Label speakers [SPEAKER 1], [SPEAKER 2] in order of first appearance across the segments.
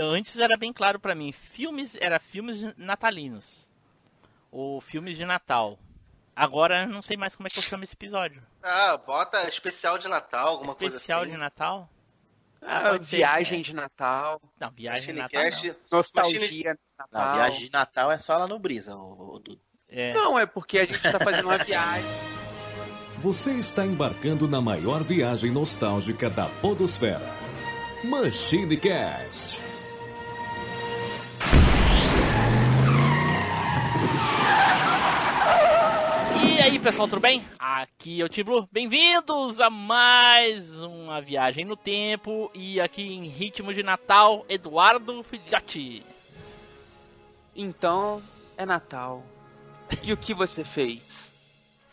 [SPEAKER 1] antes era bem claro para mim, filmes era filmes natalinos ou filmes de Natal. Agora não sei mais como é que eu chamo esse episódio.
[SPEAKER 2] Ah, bota especial de Natal, alguma
[SPEAKER 1] especial
[SPEAKER 2] coisa assim.
[SPEAKER 1] Especial de Natal?
[SPEAKER 3] Ah, viagem de Natal.
[SPEAKER 1] Não, viagem de
[SPEAKER 2] Natal.
[SPEAKER 1] Não.
[SPEAKER 3] Nostalgia de Natal.
[SPEAKER 4] Não, viagem de Natal é só lá no Brisa, o, o,
[SPEAKER 3] é. Não, é porque a gente tá fazendo uma viagem.
[SPEAKER 5] Você está embarcando na maior viagem nostálgica da Podosfera. Machine Cast.
[SPEAKER 1] Pessoal, tudo bem? Aqui é o Tiblu. Bem-vindos a mais uma viagem no tempo e aqui em ritmo de Natal, Eduardo Filhote.
[SPEAKER 3] Então, é Natal. E o que você fez?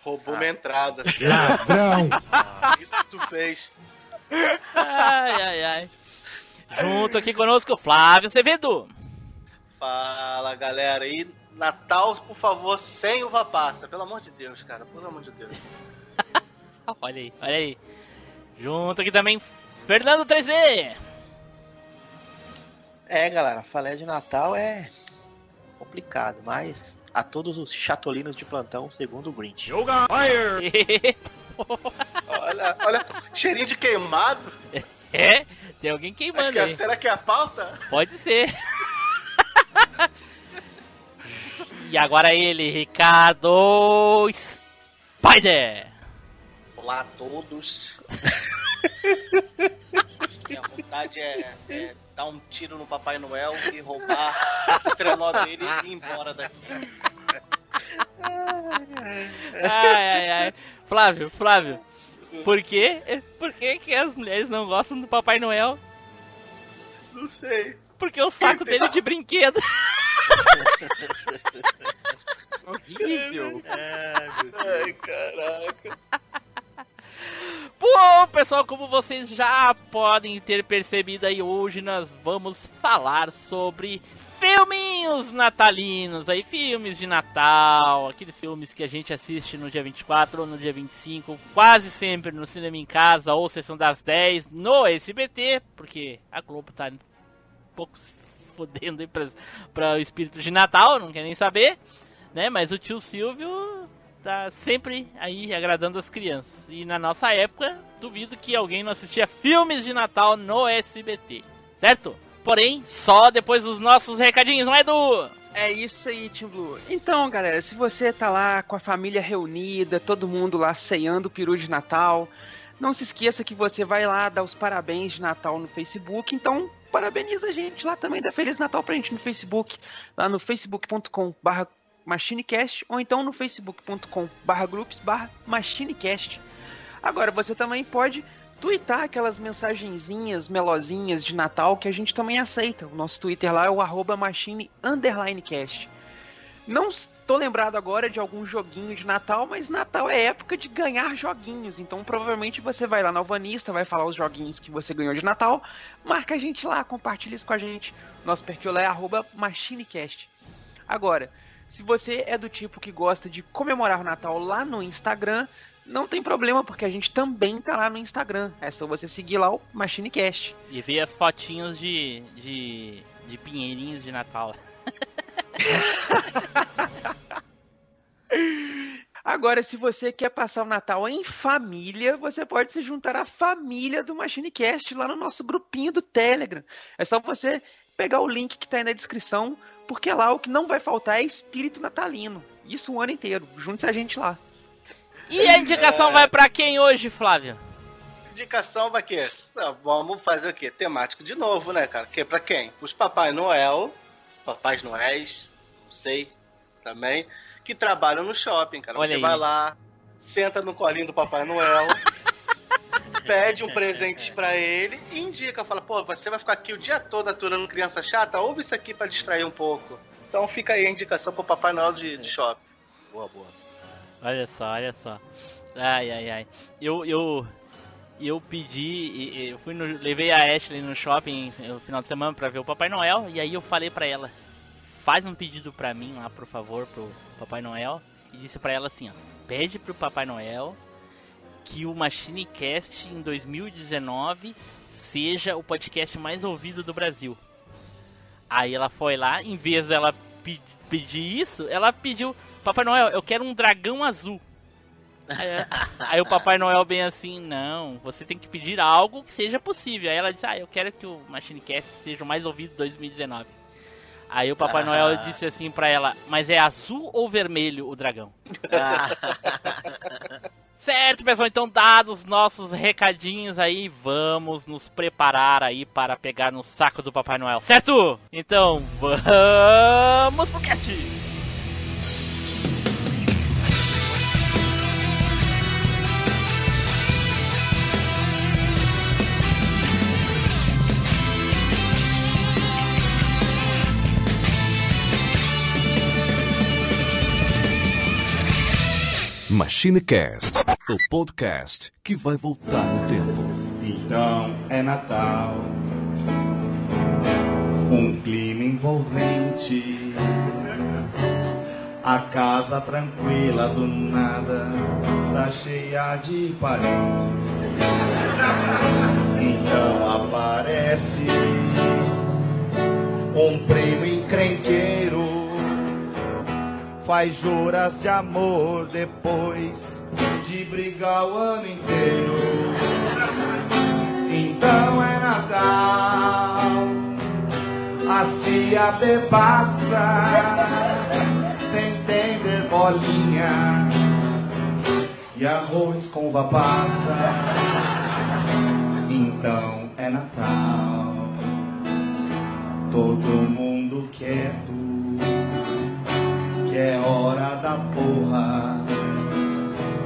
[SPEAKER 2] Roubou ah. minha entrada.
[SPEAKER 6] Ladrão!
[SPEAKER 2] Ah, isso que tu fez.
[SPEAKER 1] Ai, ai, ai. Junto aqui conosco, Flávio Acevedo.
[SPEAKER 2] Fala, galera. E Natal, por favor, sem uva passa. Pelo amor de Deus, cara. Pelo amor de Deus.
[SPEAKER 1] olha aí, olha aí. Junto aqui também, Fernando 3D.
[SPEAKER 4] É, galera, falé de Natal é complicado, mas a todos os chatolinos de plantão, segundo o Grinch.
[SPEAKER 1] Yoga Fire!
[SPEAKER 2] olha, olha, cheirinho de queimado.
[SPEAKER 1] É, tem alguém queimando
[SPEAKER 2] que,
[SPEAKER 1] aí.
[SPEAKER 2] Será que é a pauta?
[SPEAKER 1] Pode ser. e agora ele, Ricardo Spider.
[SPEAKER 2] Olá a todos. Minha vontade é, é dar um tiro no Papai Noel e roubar o trenó dele e ir embora daqui.
[SPEAKER 1] Ai, ai, ai. Flávio, Flávio, por quê? Por que, que as mulheres não gostam do Papai Noel?
[SPEAKER 2] Não sei.
[SPEAKER 1] Porque o saco dele é de brinquedo.
[SPEAKER 3] Horrível.
[SPEAKER 2] Ai, caraca.
[SPEAKER 1] Bom, pessoal, como vocês já podem ter percebido aí, hoje nós vamos falar sobre filminhos natalinos, aí filmes de Natal, aqueles filmes que a gente assiste no dia 24 ou no dia 25, quase sempre no cinema em casa ou sessão das 10 no SBT, porque a Globo tá pouco se fodendo aí pra, pra o espírito de Natal, não quer nem saber, né? Mas o tio Silvio tá sempre aí agradando as crianças. E na nossa época, duvido que alguém não assistia filmes de Natal no SBT, certo? Porém, só depois dos nossos recadinhos, não é, Edu?
[SPEAKER 3] É isso aí, Tim Blue. Então, galera, se você tá lá com a família reunida, todo mundo lá ceando o peru de Natal, não se esqueça que você vai lá dar os parabéns de Natal no Facebook. Então, parabeniza a gente lá também, dá Feliz Natal pra gente no Facebook, lá no facebook.com barra MachineCast ou então no facebook.com barra groups barra MachineCast. Agora você também pode twittar aquelas mensagenzinhas melosinhas de Natal que a gente também aceita. O nosso Twitter lá é o arroba machine cast. Não estou lembrado agora de algum joguinho de Natal, mas Natal é época de ganhar joguinhos. Então provavelmente você vai lá na Alvanista, vai falar os joguinhos que você ganhou de Natal. Marca a gente lá, compartilha isso com a gente. Nosso perfil é machinecast. Agora, se você é do tipo que gosta de comemorar o Natal lá no Instagram, não tem problema, porque a gente também tá lá no Instagram. É só você seguir lá o MachineCast.
[SPEAKER 1] E ver as fotinhos de, de, de pinheirinhos de Natal.
[SPEAKER 3] Agora, se você quer passar o Natal em família, você pode se juntar à família do MachineCast lá no nosso grupinho do Telegram. É só você pegar o link que está aí na descrição, porque lá o que não vai faltar é espírito natalino. Isso o ano inteiro. Junte-se a gente lá.
[SPEAKER 1] E a indicação é... vai para quem hoje, Flávio?
[SPEAKER 2] Indicação vai quê? Vamos fazer o quê? Temático de novo, né, cara? Que para quem? Os Papai Noel, Papais Noéis, não sei, também, que trabalham no shopping, cara. Olha Você aí. vai lá, senta no colinho do Papai Noel, pede um presente para ele e indica, fala, pô, você vai ficar aqui o dia todo aturando criança chata, ouve isso aqui para distrair um pouco. Então fica aí a indicação pro Papai Noel de, de shopping.
[SPEAKER 4] Boa, boa.
[SPEAKER 1] Olha só, olha só. Ai, ai, ai. Eu, eu, eu pedi, eu fui no, levei a Ashley no shopping no final de semana pra ver o Papai Noel e aí eu falei pra ela, faz um pedido pra mim lá, por favor, pro Papai Noel e disse pra ela assim, ó, pede pro Papai Noel que o Machine Cast em 2019 seja o podcast mais ouvido do Brasil. Aí ela foi lá, em vez dela pe pedir isso, ela pediu: Papai Noel, eu quero um dragão azul. Aí, aí, o Papai Noel bem assim, não, você tem que pedir algo que seja possível. Aí ela disse, ah, eu quero que o Machine Cast seja o mais ouvido em 2019. Aí o Papai ah. Noel disse assim pra ela, mas é azul ou vermelho o dragão? Ah. certo, pessoal, então dados nossos recadinhos aí, vamos nos preparar aí para pegar no saco do Papai Noel, certo? Então, vamos pro cast!
[SPEAKER 5] MachineCast, o podcast que vai voltar no tempo.
[SPEAKER 6] Então é Natal, um clima envolvente, a casa tranquila do nada tá cheia de parentes. Então aparece um primo encrenqueiro faz juras de amor depois de brigar o ano inteiro. Então é Natal, as tia bebaça, sem entender bolinha e arroz com uva passa. Então é Natal, todo mundo quieto que é hora da porra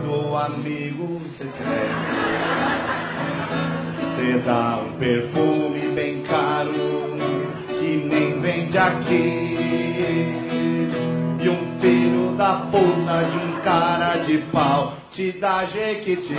[SPEAKER 6] do amigo secreto. Cê dá um perfume bem caro que nem vende aqui. E um filho da puta de um cara de pau te dá jequiti.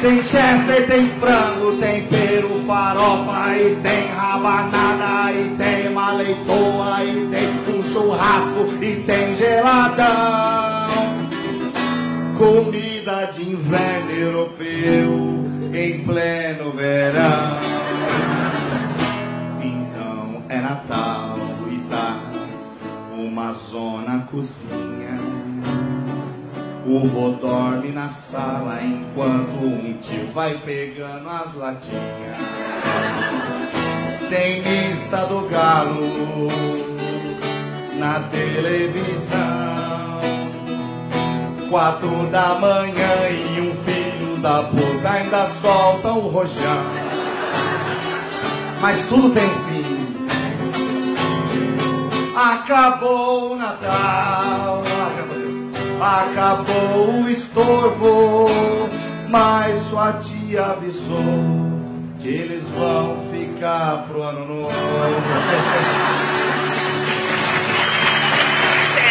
[SPEAKER 6] Tem chester, tem frango, tem peru, farofa e tem rabanada e tem uma e tem um churrasco e tem geladão. Comida de inverno europeu em pleno verão. Então é Natal e tá uma zona cozinha o vô dorme na sala enquanto um tio vai pegando as latinhas. Tem missa do galo na televisão. Quatro da manhã e um filho da puta ainda solta o rojão. Mas tudo tem fim. Acabou o Natal. Acabou o estorvo, mas sua tia avisou que eles vão ficar pro ano novo.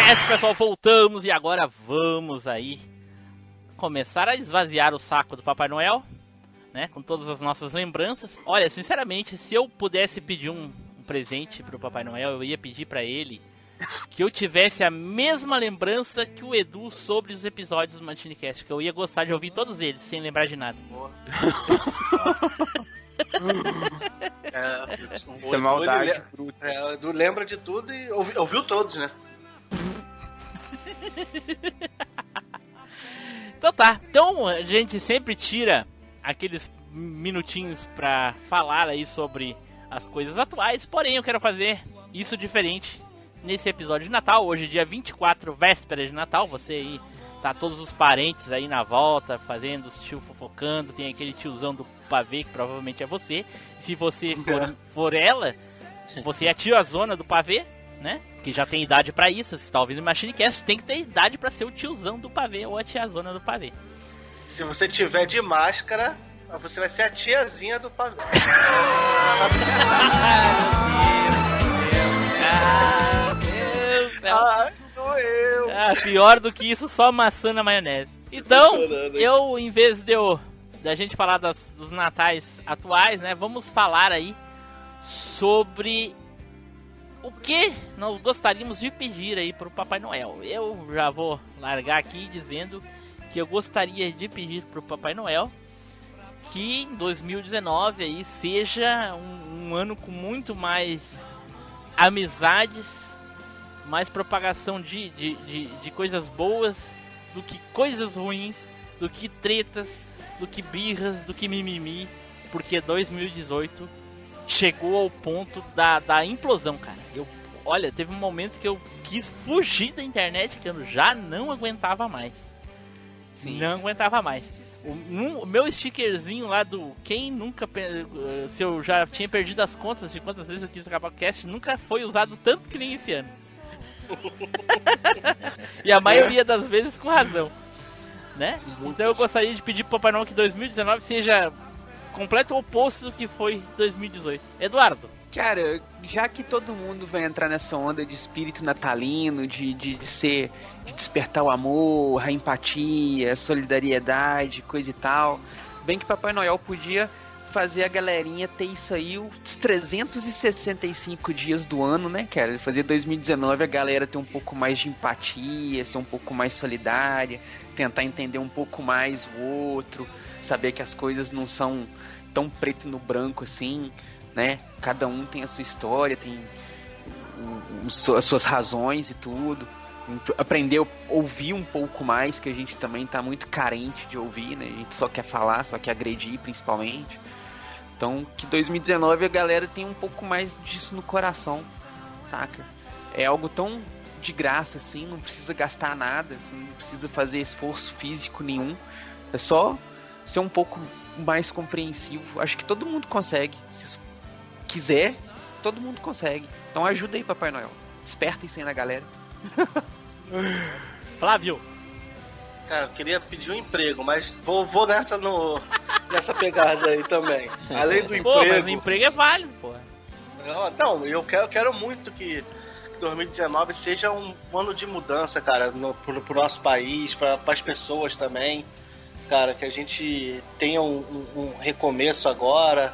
[SPEAKER 1] Certo, pessoal, voltamos e agora vamos aí começar a esvaziar o saco do Papai Noel, né? Com todas as nossas lembranças. Olha, sinceramente, se eu pudesse pedir um, um presente pro Papai Noel, eu ia pedir para ele que eu tivesse a mesma lembrança que o Edu sobre os episódios do Machinecast, que eu ia gostar de ouvir todos eles, sem lembrar de nada.
[SPEAKER 2] é, Isso é maldade. É, o Edu lembra de tudo e ouviu, ouviu todos, né?
[SPEAKER 1] então tá. Então a gente sempre tira aqueles minutinhos pra falar aí sobre as coisas atuais, porém eu quero fazer isso diferente nesse episódio de Natal, hoje dia 24, véspera de Natal, você aí tá todos os parentes aí na volta, fazendo os tio fofocando, tem aquele tiozão do pavê que provavelmente é você. Se você for, for ela, você é a tiazona do pavê, né? Que já tem idade para isso, se tá ouvindo Machine Cast, tem que ter idade para ser o tiozão do pavê ou a tiazona do pavê.
[SPEAKER 2] Se você tiver de máscara, você vai ser a tiazinha do pavê.
[SPEAKER 1] Ah, doeu. Ah, pior do que isso, só maçã na maionese. Então, eu, em vez de eu, da gente falar das, dos natais atuais, né, vamos falar aí sobre o que nós gostaríamos de pedir aí pro Papai Noel. Eu já vou largar aqui dizendo que que eu gostaria de pedir pro Papai Noel que em 2019 aí seja um, um ano com muito mais amizades, mais propagação de, de, de, de coisas boas do que coisas ruins, do que tretas, do que birras, do que mimimi, porque 2018 chegou ao ponto da, da implosão, cara. Eu, olha, teve um momento que eu quis fugir da internet que eu já não aguentava mais.
[SPEAKER 3] Sim.
[SPEAKER 1] Não aguentava mais. O, um- o meu stickerzinho lá do quem nunca eh, se eu já tinha perdido as contas de quantas vezes eu quis acabar o cast nunca foi usado tanto que nem esse ano. e a maioria das vezes com razão. Né? Então eu gostaria de pedir pro Papai Noel que 2019 seja completo oposto do que foi 2018. Eduardo,
[SPEAKER 3] Cara, já que todo mundo vai entrar nessa onda de espírito natalino, de, de, de ser. de despertar o amor, a empatia, a solidariedade, coisa e tal, bem que Papai Noel podia fazer a galerinha ter isso aí os 365 dias do ano, né, cara? Fazer 2019 a galera ter um pouco mais de empatia, ser um pouco mais solidária, tentar entender um pouco mais o outro, saber que as coisas não são tão preto no branco assim, né? Cada um tem a sua história, tem as suas razões e tudo. Aprender a ouvir um pouco mais, que a gente também tá muito carente de ouvir, né? A gente só quer falar, só quer agredir, principalmente. Então, que 2019 a galera tem um pouco mais disso no coração, saca? É algo tão de graça assim, não precisa gastar nada, você não precisa fazer esforço físico nenhum. É só ser um pouco mais compreensivo. Acho que todo mundo consegue. Se quiser, todo mundo consegue. Então ajuda aí, Papai Noel. Desperta isso aí na galera.
[SPEAKER 1] Flávio,
[SPEAKER 2] Cara, eu queria pedir um emprego, mas vou, vou nessa no, nessa pegada aí também. Além do
[SPEAKER 1] pô, mas o
[SPEAKER 2] emprego.
[SPEAKER 1] emprego é válido, porra.
[SPEAKER 2] Não, Não, eu quero, quero muito que 2019 seja um ano de mudança, cara, no, pro, pro nosso país, para as pessoas também. Cara, que a gente tenha um, um- um recomeço agora,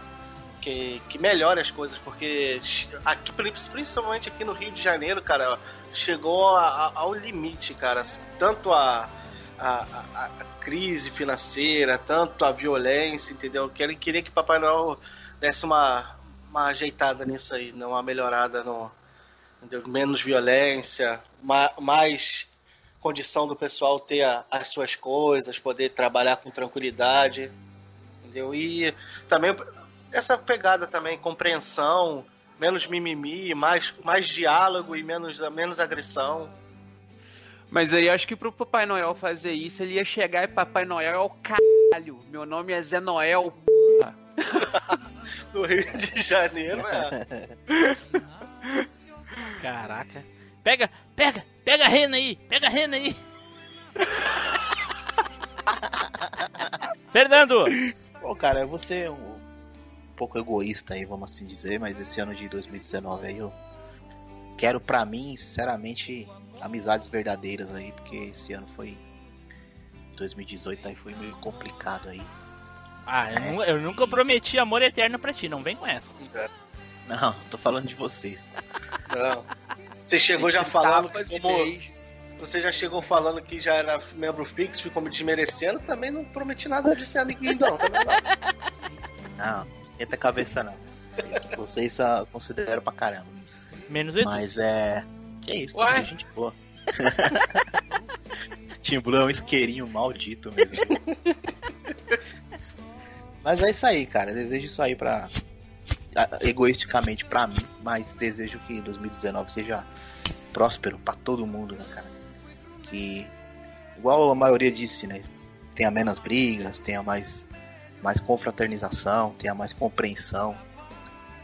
[SPEAKER 2] que, que melhore as coisas, porque aqui, principalmente aqui no Rio de Janeiro, cara, chegou a- a- ao limite, cara. Tanto a, a, a- crise financeira, tanto a violência, entendeu? Eu queria, que Papai Noel desse uma, uma ajeitada nisso aí, né? uma melhorada no entendeu? menos violência, ma- mais condição do pessoal ter as suas coisas, poder trabalhar com tranquilidade, entendeu? E também essa pegada também, compreensão, menos mimimi, mais, mais diálogo e menos, menos agressão.
[SPEAKER 3] Mas aí acho que pro Papai Noel fazer isso, ele ia chegar e Papai Noel é o caralho. Meu nome é Zé Noel.
[SPEAKER 2] No Rio de Janeiro, é.
[SPEAKER 1] Caraca. Pega, pega, pega a rena aí, pega a rena aí. Fernando,
[SPEAKER 4] Pô, cara, vou ser um pouco egoísta aí, vamos assim dizer, mas esse ano de 2019 aí eu quero pra mim, sinceramente, amizades verdadeiras aí, porque esse ano foi 2018 aí foi meio complicado aí.
[SPEAKER 1] ah, eu, nu- eu nunca prometi amor eterno pra ti, não vem com essa.
[SPEAKER 4] Não, tô falando de vocês.
[SPEAKER 2] Não. Você chegou já falando que
[SPEAKER 3] e
[SPEAKER 2] como. Você já chegou falando que já era membro fixo, ficou me desmerecendo. Também não prometi nada de ser amiguinho, não. Também não.
[SPEAKER 4] Não, esquenta a cabeça não. Isso, Vocês ah, consideram pra caramba.
[SPEAKER 1] Menos Edu.
[SPEAKER 4] Mas é. Que isso,
[SPEAKER 3] Ué?
[SPEAKER 4] gente boa. Tim Blue é um isqueirinho maldito mesmo. mas é isso aí, cara. Desejo isso aí pra. Egoisticamente pra mim, mas desejo que 2019 seja próspero pra todo mundo, né, cara? Que, igual a maioria disse, né? Tenha menos brigas, tenha mais, mais confraternização, tenha mais compreensão.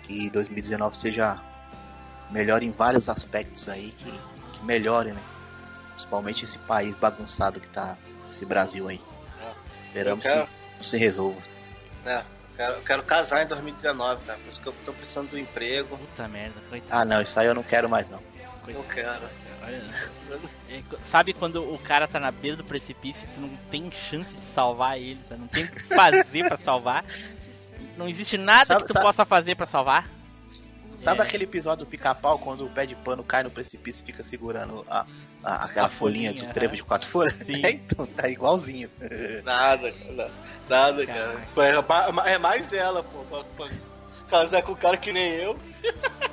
[SPEAKER 4] Que 2019 seja melhor em vários aspectos aí, que, que melhore, né? Principalmente esse país bagunçado que tá, esse Brasil aí. Esperamos
[SPEAKER 2] Eu quero-
[SPEAKER 4] que se resolva.
[SPEAKER 2] É, eu quero, eu quero casar em 2019, cara. Por isso que eu tô precisando do emprego.
[SPEAKER 1] Puta merda, coitado.
[SPEAKER 4] Ah, não, isso aí eu não quero mais não.
[SPEAKER 2] Eu quero.
[SPEAKER 1] Olha, é, Sabe quando o cara tá na beira do precipício e tu não tem chance de salvar ele, tá? não tem o que fazer pra salvar? Não existe nada
[SPEAKER 4] Sabe-
[SPEAKER 1] que tu
[SPEAKER 4] sabe-
[SPEAKER 1] possa fazer pra salvar?
[SPEAKER 4] Sabe
[SPEAKER 1] É.
[SPEAKER 4] aquele episódio do pica-pau quando o pé de pano cai no precipício e fica segurando a, a- aquela
[SPEAKER 1] A
[SPEAKER 4] folhinha,
[SPEAKER 1] folhinha,
[SPEAKER 4] do trevo
[SPEAKER 1] aham.
[SPEAKER 4] de quatro folhas?
[SPEAKER 1] Sim.
[SPEAKER 4] É, então, tá igualzinho.
[SPEAKER 2] Nada, cara. Nada, cara. É, é mais ela, pô. Pra, pra casar com um cara que nem eu.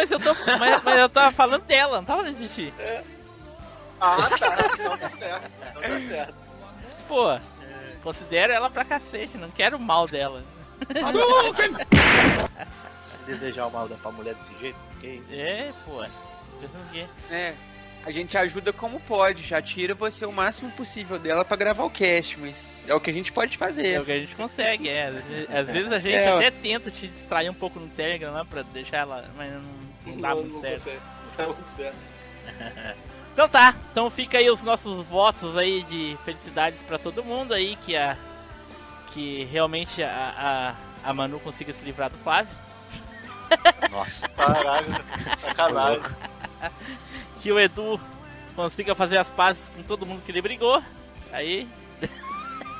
[SPEAKER 1] Mas eu tô. Mas, mas eu tava falando dela, não tava falando de ti.
[SPEAKER 2] Ah, tá. Então tá certo. Então tá certo.
[SPEAKER 1] Pô, considero ela pra cacete, não quero o mal dela.
[SPEAKER 4] Desejar o mal da pra mulher desse jeito? Que isso?
[SPEAKER 1] É, pô. Pensando o quê?
[SPEAKER 3] É, a gente ajuda como pode, já tira você o máximo possível dela pra gravar o cast, mas é o que a gente pode
[SPEAKER 1] É
[SPEAKER 3] fazer.
[SPEAKER 1] o que a gente consegue, é. Às vezes, a gente
[SPEAKER 3] É, ó.
[SPEAKER 1] até tenta te distrair um pouco no Telegram lá pra deixar ela. Mas não, não dá muito certo.
[SPEAKER 2] consegue. Não dá muito certo.
[SPEAKER 1] Então tá, então fica aí os nossos votos aí de felicidades pra todo mundo aí, que a. Que realmente a, a, a Manu consiga se livrar do Flávio.
[SPEAKER 4] Nossa.
[SPEAKER 2] Caralho, sacanagem.
[SPEAKER 1] Que o Edu consiga fazer as pazes com todo mundo que ele brigou. Aí,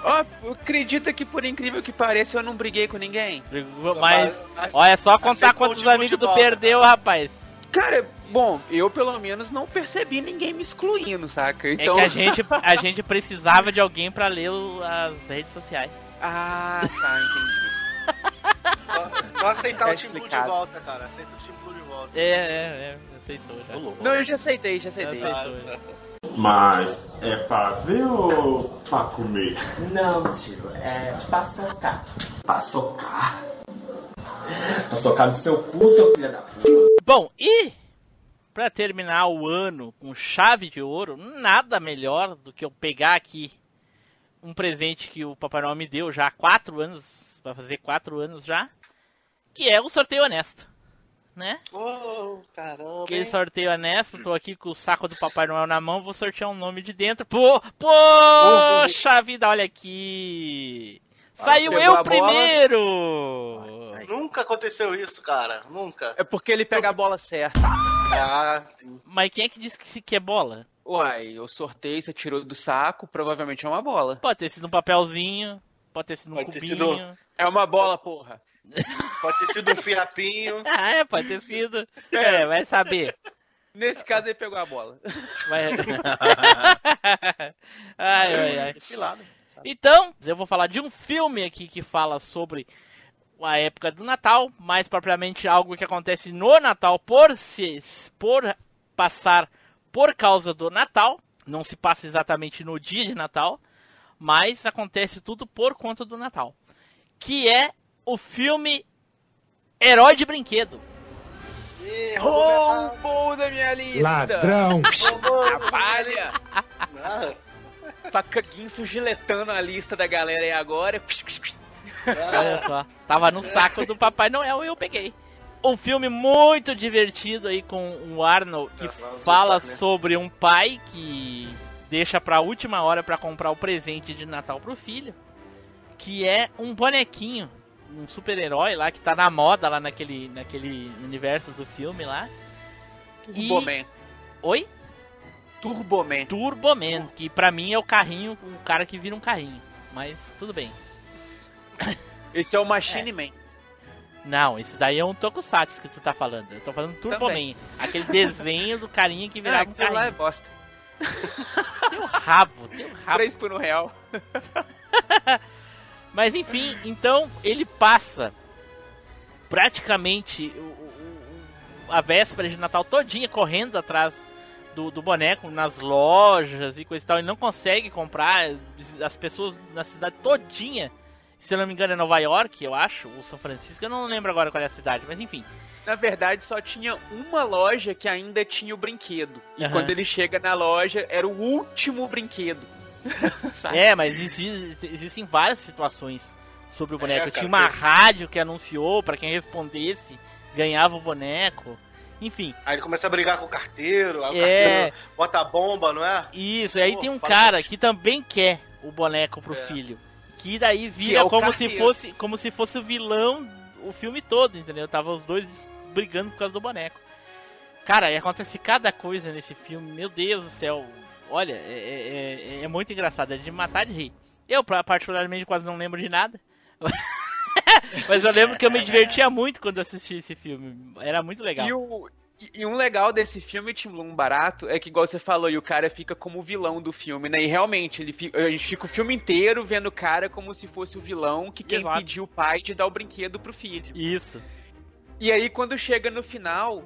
[SPEAKER 3] Ó, acredita que por incrível que pareça eu não briguei com ninguém?
[SPEAKER 1] brigou, mas.
[SPEAKER 2] Mas-
[SPEAKER 1] Olha, é só contar quantos amigos tu perdeu, rapaz.
[SPEAKER 3] Cara, bom, eu pelo menos não percebi ninguém me excluindo, saca? Então...
[SPEAKER 1] É que a gente, a gente precisava de alguém pra ler as redes sociais.
[SPEAKER 3] Ah, tá, entendi.
[SPEAKER 2] Só, aceitar
[SPEAKER 3] Tá
[SPEAKER 2] o Team Blue de volta, cara. Aceita o Team Blue de volta.
[SPEAKER 1] É, é, é, aceitou já.
[SPEAKER 3] Não, eu já aceitei, já aceitei.
[SPEAKER 1] Já aceitou.
[SPEAKER 7] Mas é pra ver ou pra comer?
[SPEAKER 8] Não, tio, é pra socar. Pra socar? Pra socar no seu cu, seu filho da puta.
[SPEAKER 1] Bom, e pra terminar o ano com chave de ouro, nada melhor do que eu pegar aqui um presente que o Papai Noel me deu já há quatro anos, vai fazer quatro anos já, que é o sorteio honesto, né?
[SPEAKER 2] Oh, caramba. Hein?
[SPEAKER 1] sorteio honesto, tô aqui com o saco do Papai Noel na mão, vou sortear um nome de dentro. Pô, poxa vida, olha aqui! Saiu eu
[SPEAKER 3] a bola.
[SPEAKER 1] primeiro!
[SPEAKER 2] Nunca aconteceu isso, cara. Nunca.
[SPEAKER 3] É porque ele pega a bola certa.
[SPEAKER 2] Ah, sim.
[SPEAKER 1] Mas quem é que disse que que é bola?
[SPEAKER 3] Uai, eu sorteio, você tirou do saco, provavelmente é uma bola.
[SPEAKER 1] Pode ter sido um papelzinho, pode ter sido um
[SPEAKER 2] Pode ter
[SPEAKER 1] cubinho.
[SPEAKER 2] sido-
[SPEAKER 3] É uma bola, porra.
[SPEAKER 2] Pode ter sido um fiapinho.
[SPEAKER 1] Ah, é, pode ter sido. É, vai saber.
[SPEAKER 3] Nesse caso ele pegou a bola.
[SPEAKER 1] Vai... ai, ai, ai.
[SPEAKER 4] Filado.
[SPEAKER 1] Então, eu vou falar de um filme aqui que fala sobre a época do Natal, mais propriamente algo que acontece no Natal por se por passar por causa do Natal. Não se passa exatamente no dia de Natal, mas acontece tudo por conta do Natal. Que é o filme Herói de Brinquedo.
[SPEAKER 2] Roubou
[SPEAKER 3] da minha lista!
[SPEAKER 9] Ladrão!
[SPEAKER 3] Trabalha! Faca Guinso giletando a lista da galera aí agora.
[SPEAKER 1] Olha só, tava no saco do Papai Noel e eu peguei. Um filme muito divertido aí com o Arnold que
[SPEAKER 2] É,
[SPEAKER 1] fala
[SPEAKER 2] né?
[SPEAKER 1] sobre um pai que deixa pra última hora pra comprar o presente de Natal pro filho, que é um bonequinho, um super-herói lá que tá na moda lá naquele naquele universo do filme lá.
[SPEAKER 3] Turboman.
[SPEAKER 1] Oi?
[SPEAKER 3] Turboman.
[SPEAKER 1] Turboman, que pra mim é o carrinho, o cara que vira um carrinho. Mas tudo bem.
[SPEAKER 3] Esse é o Machine Man.
[SPEAKER 1] Não, esse daí é um Tokusatsu que tu tá falando. Eu tô falando Turboman. Aquele desenho do carinha que virava um
[SPEAKER 3] aquilo lá é
[SPEAKER 1] carrinho.
[SPEAKER 3] bosta.
[SPEAKER 1] Tem o rabo, tem o rabo.
[SPEAKER 3] Três por um real.
[SPEAKER 1] Mas enfim, então ele passa praticamente a véspera de Natal todinha correndo atrás do, do boneco nas lojas e coisa e tal. Ele não consegue comprar. As pessoas na cidade todinha, se eu não me engano é Nova York, eu acho, ou São Francisco, eu não lembro agora qual é a cidade, mas enfim.
[SPEAKER 3] Na verdade, só tinha uma loja que ainda tinha o brinquedo. E
[SPEAKER 1] Aham.
[SPEAKER 3] quando ele chega na loja, era o último brinquedo.
[SPEAKER 1] É, mas exi- existem várias situações sobre o boneco.
[SPEAKER 2] cara,
[SPEAKER 1] Tinha uma
[SPEAKER 2] tem-
[SPEAKER 1] rádio que anunciou pra quem respondesse ganhava o boneco. Enfim,
[SPEAKER 2] Aí ele começa a brigar com o carteiro, aí o
[SPEAKER 1] É.
[SPEAKER 2] carteiro bota a bomba, não é?
[SPEAKER 1] isso. E aí
[SPEAKER 2] Pô,
[SPEAKER 1] tem um cara
[SPEAKER 2] isso.
[SPEAKER 1] que também quer o boneco pro
[SPEAKER 2] É.
[SPEAKER 1] filho. Que daí vira
[SPEAKER 3] é o
[SPEAKER 1] como se fosse como se fosse o vilão o filme todo, entendeu? Tava os dois brigando por causa do boneco. Cara, e acontece cada coisa nesse filme, meu Deus do céu. Olha, é, é- é- é muito engraçado, é de matar de rir. Eu, particularmente, quase não lembro de nada. Mas eu lembro que eu me divertia muito quando assisti esse filme. Era muito legal.
[SPEAKER 3] E, o, e- um legal desse filme, Tim Blue, um barato, é que, igual você falou, e o cara fica como o vilão do filme, né? E realmente, ele fica, a gente fica o filme inteiro vendo o cara como se fosse o vilão que quem
[SPEAKER 1] Exato.
[SPEAKER 3] pediu o pai de dar o brinquedo pro filho.
[SPEAKER 1] Isso.
[SPEAKER 3] E aí, quando chega no final,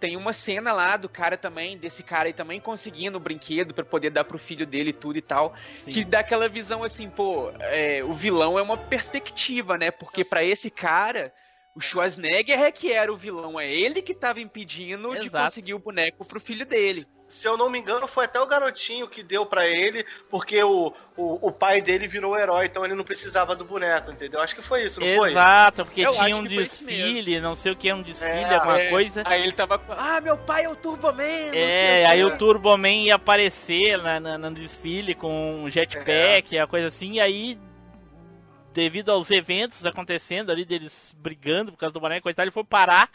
[SPEAKER 3] tem uma cena lá do cara também, desse cara aí também conseguindo o brinquedo pra poder dar pro filho dele tudo e tal.
[SPEAKER 1] Sim.
[SPEAKER 3] Que dá aquela visão assim, pô, é, o vilão é uma perspectiva, né? Porque pra esse cara, o Schwarzenegger é que era o vilão, é ele que tava impedindo de
[SPEAKER 1] Exato.
[SPEAKER 3] conseguir o boneco pro filho dele.
[SPEAKER 2] Se eu não me engano, foi até o garotinho que deu pra ele, porque o, o, o pai dele virou o herói, então ele não precisava do boneco, entendeu? Acho que foi isso, não foi?
[SPEAKER 1] Exato, porque
[SPEAKER 3] Eu
[SPEAKER 1] tinha um desfile, não sei o que, um desfile,
[SPEAKER 2] É,
[SPEAKER 1] alguma
[SPEAKER 3] É,
[SPEAKER 1] coisa.
[SPEAKER 3] Aí ele tava com, ah, meu pai é o Turboman.
[SPEAKER 1] É, aí o Turboman ia aparecer na, na- no desfile com um jetpack, a coisa assim, e aí, devido aos eventos acontecendo ali, deles brigando por causa do boneco e tal, ele foi parar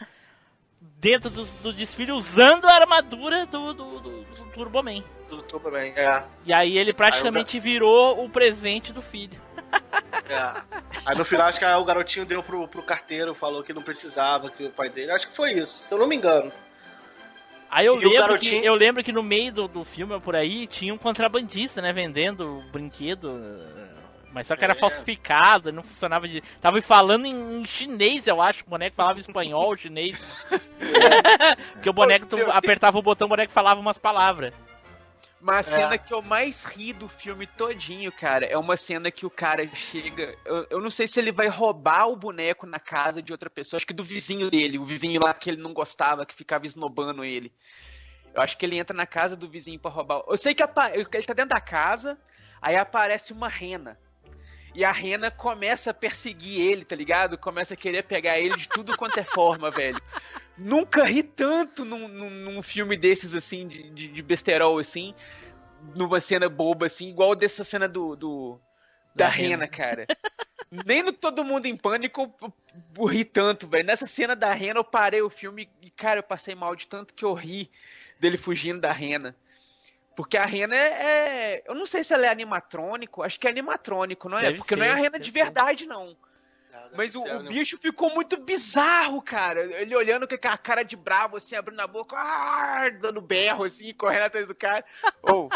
[SPEAKER 1] dentro do, do desfile usando a armadura do, do, do- do Turboman.
[SPEAKER 2] Tudo bem, é.
[SPEAKER 1] E aí ele praticamente virou o presente do filho.
[SPEAKER 2] É. Aí no final acho que o garotinho deu pro, pro carteiro, falou que não precisava, que o pai dele. Acho que foi isso, se eu não me engano.
[SPEAKER 1] Aí eu
[SPEAKER 2] E o
[SPEAKER 1] lembro,
[SPEAKER 2] garotinho-
[SPEAKER 1] que, eu lembro que no meio do, do filme por aí tinha um contrabandista, né, vendendo o brinquedo. Mas só que era
[SPEAKER 2] É.
[SPEAKER 1] falsificado, não funcionava de. Tava falando em, em chinês, eu acho. O boneco falava espanhol, chinês. Porque o boneco, tu
[SPEAKER 3] Meu,
[SPEAKER 1] apertava o botão, o boneco falava umas palavras.
[SPEAKER 3] Mas a
[SPEAKER 2] É.
[SPEAKER 3] cena que eu mais ri do filme todinho, cara, é uma cena que o cara chega. Eu, eu não sei se ele vai roubar o boneco na casa de outra pessoa, acho que do vizinho dele, o vizinho lá que ele não gostava, que ficava esnobando ele. Eu acho que ele entra na casa do vizinho pra roubar. Eu sei que apa- ele tá dentro da casa, aí aparece uma rena. E a rena começa a perseguir ele, tá ligado? Começa a querer pegar ele de tudo quanto é forma, velho. Nunca ri tanto num, num, num filme desses, assim, de, de, de besterol, assim, numa cena boba, assim, igual dessa cena do. do- da,
[SPEAKER 1] Da
[SPEAKER 3] rena,
[SPEAKER 1] rena.
[SPEAKER 3] cara. Nem no Todo Mundo em Pânico eu, eu, eu ri tanto, velho. Nessa cena da rena eu parei o filme e, cara, eu passei mal de tanto que eu ri dele fugindo da rena. Porque a rena é, é- Eu não sei se ela é animatrônico, acho que é animatrônico, não é?
[SPEAKER 1] Deve
[SPEAKER 3] Porque não é
[SPEAKER 1] ser,
[SPEAKER 3] a rena de
[SPEAKER 1] ser.
[SPEAKER 3] verdade, não. Mas o, o bicho ficou muito bizarro, cara. Ele olhando com a cara de bravo, assim, abrindo a boca, ah, dando berro, assim, correndo atrás do cara. Ou,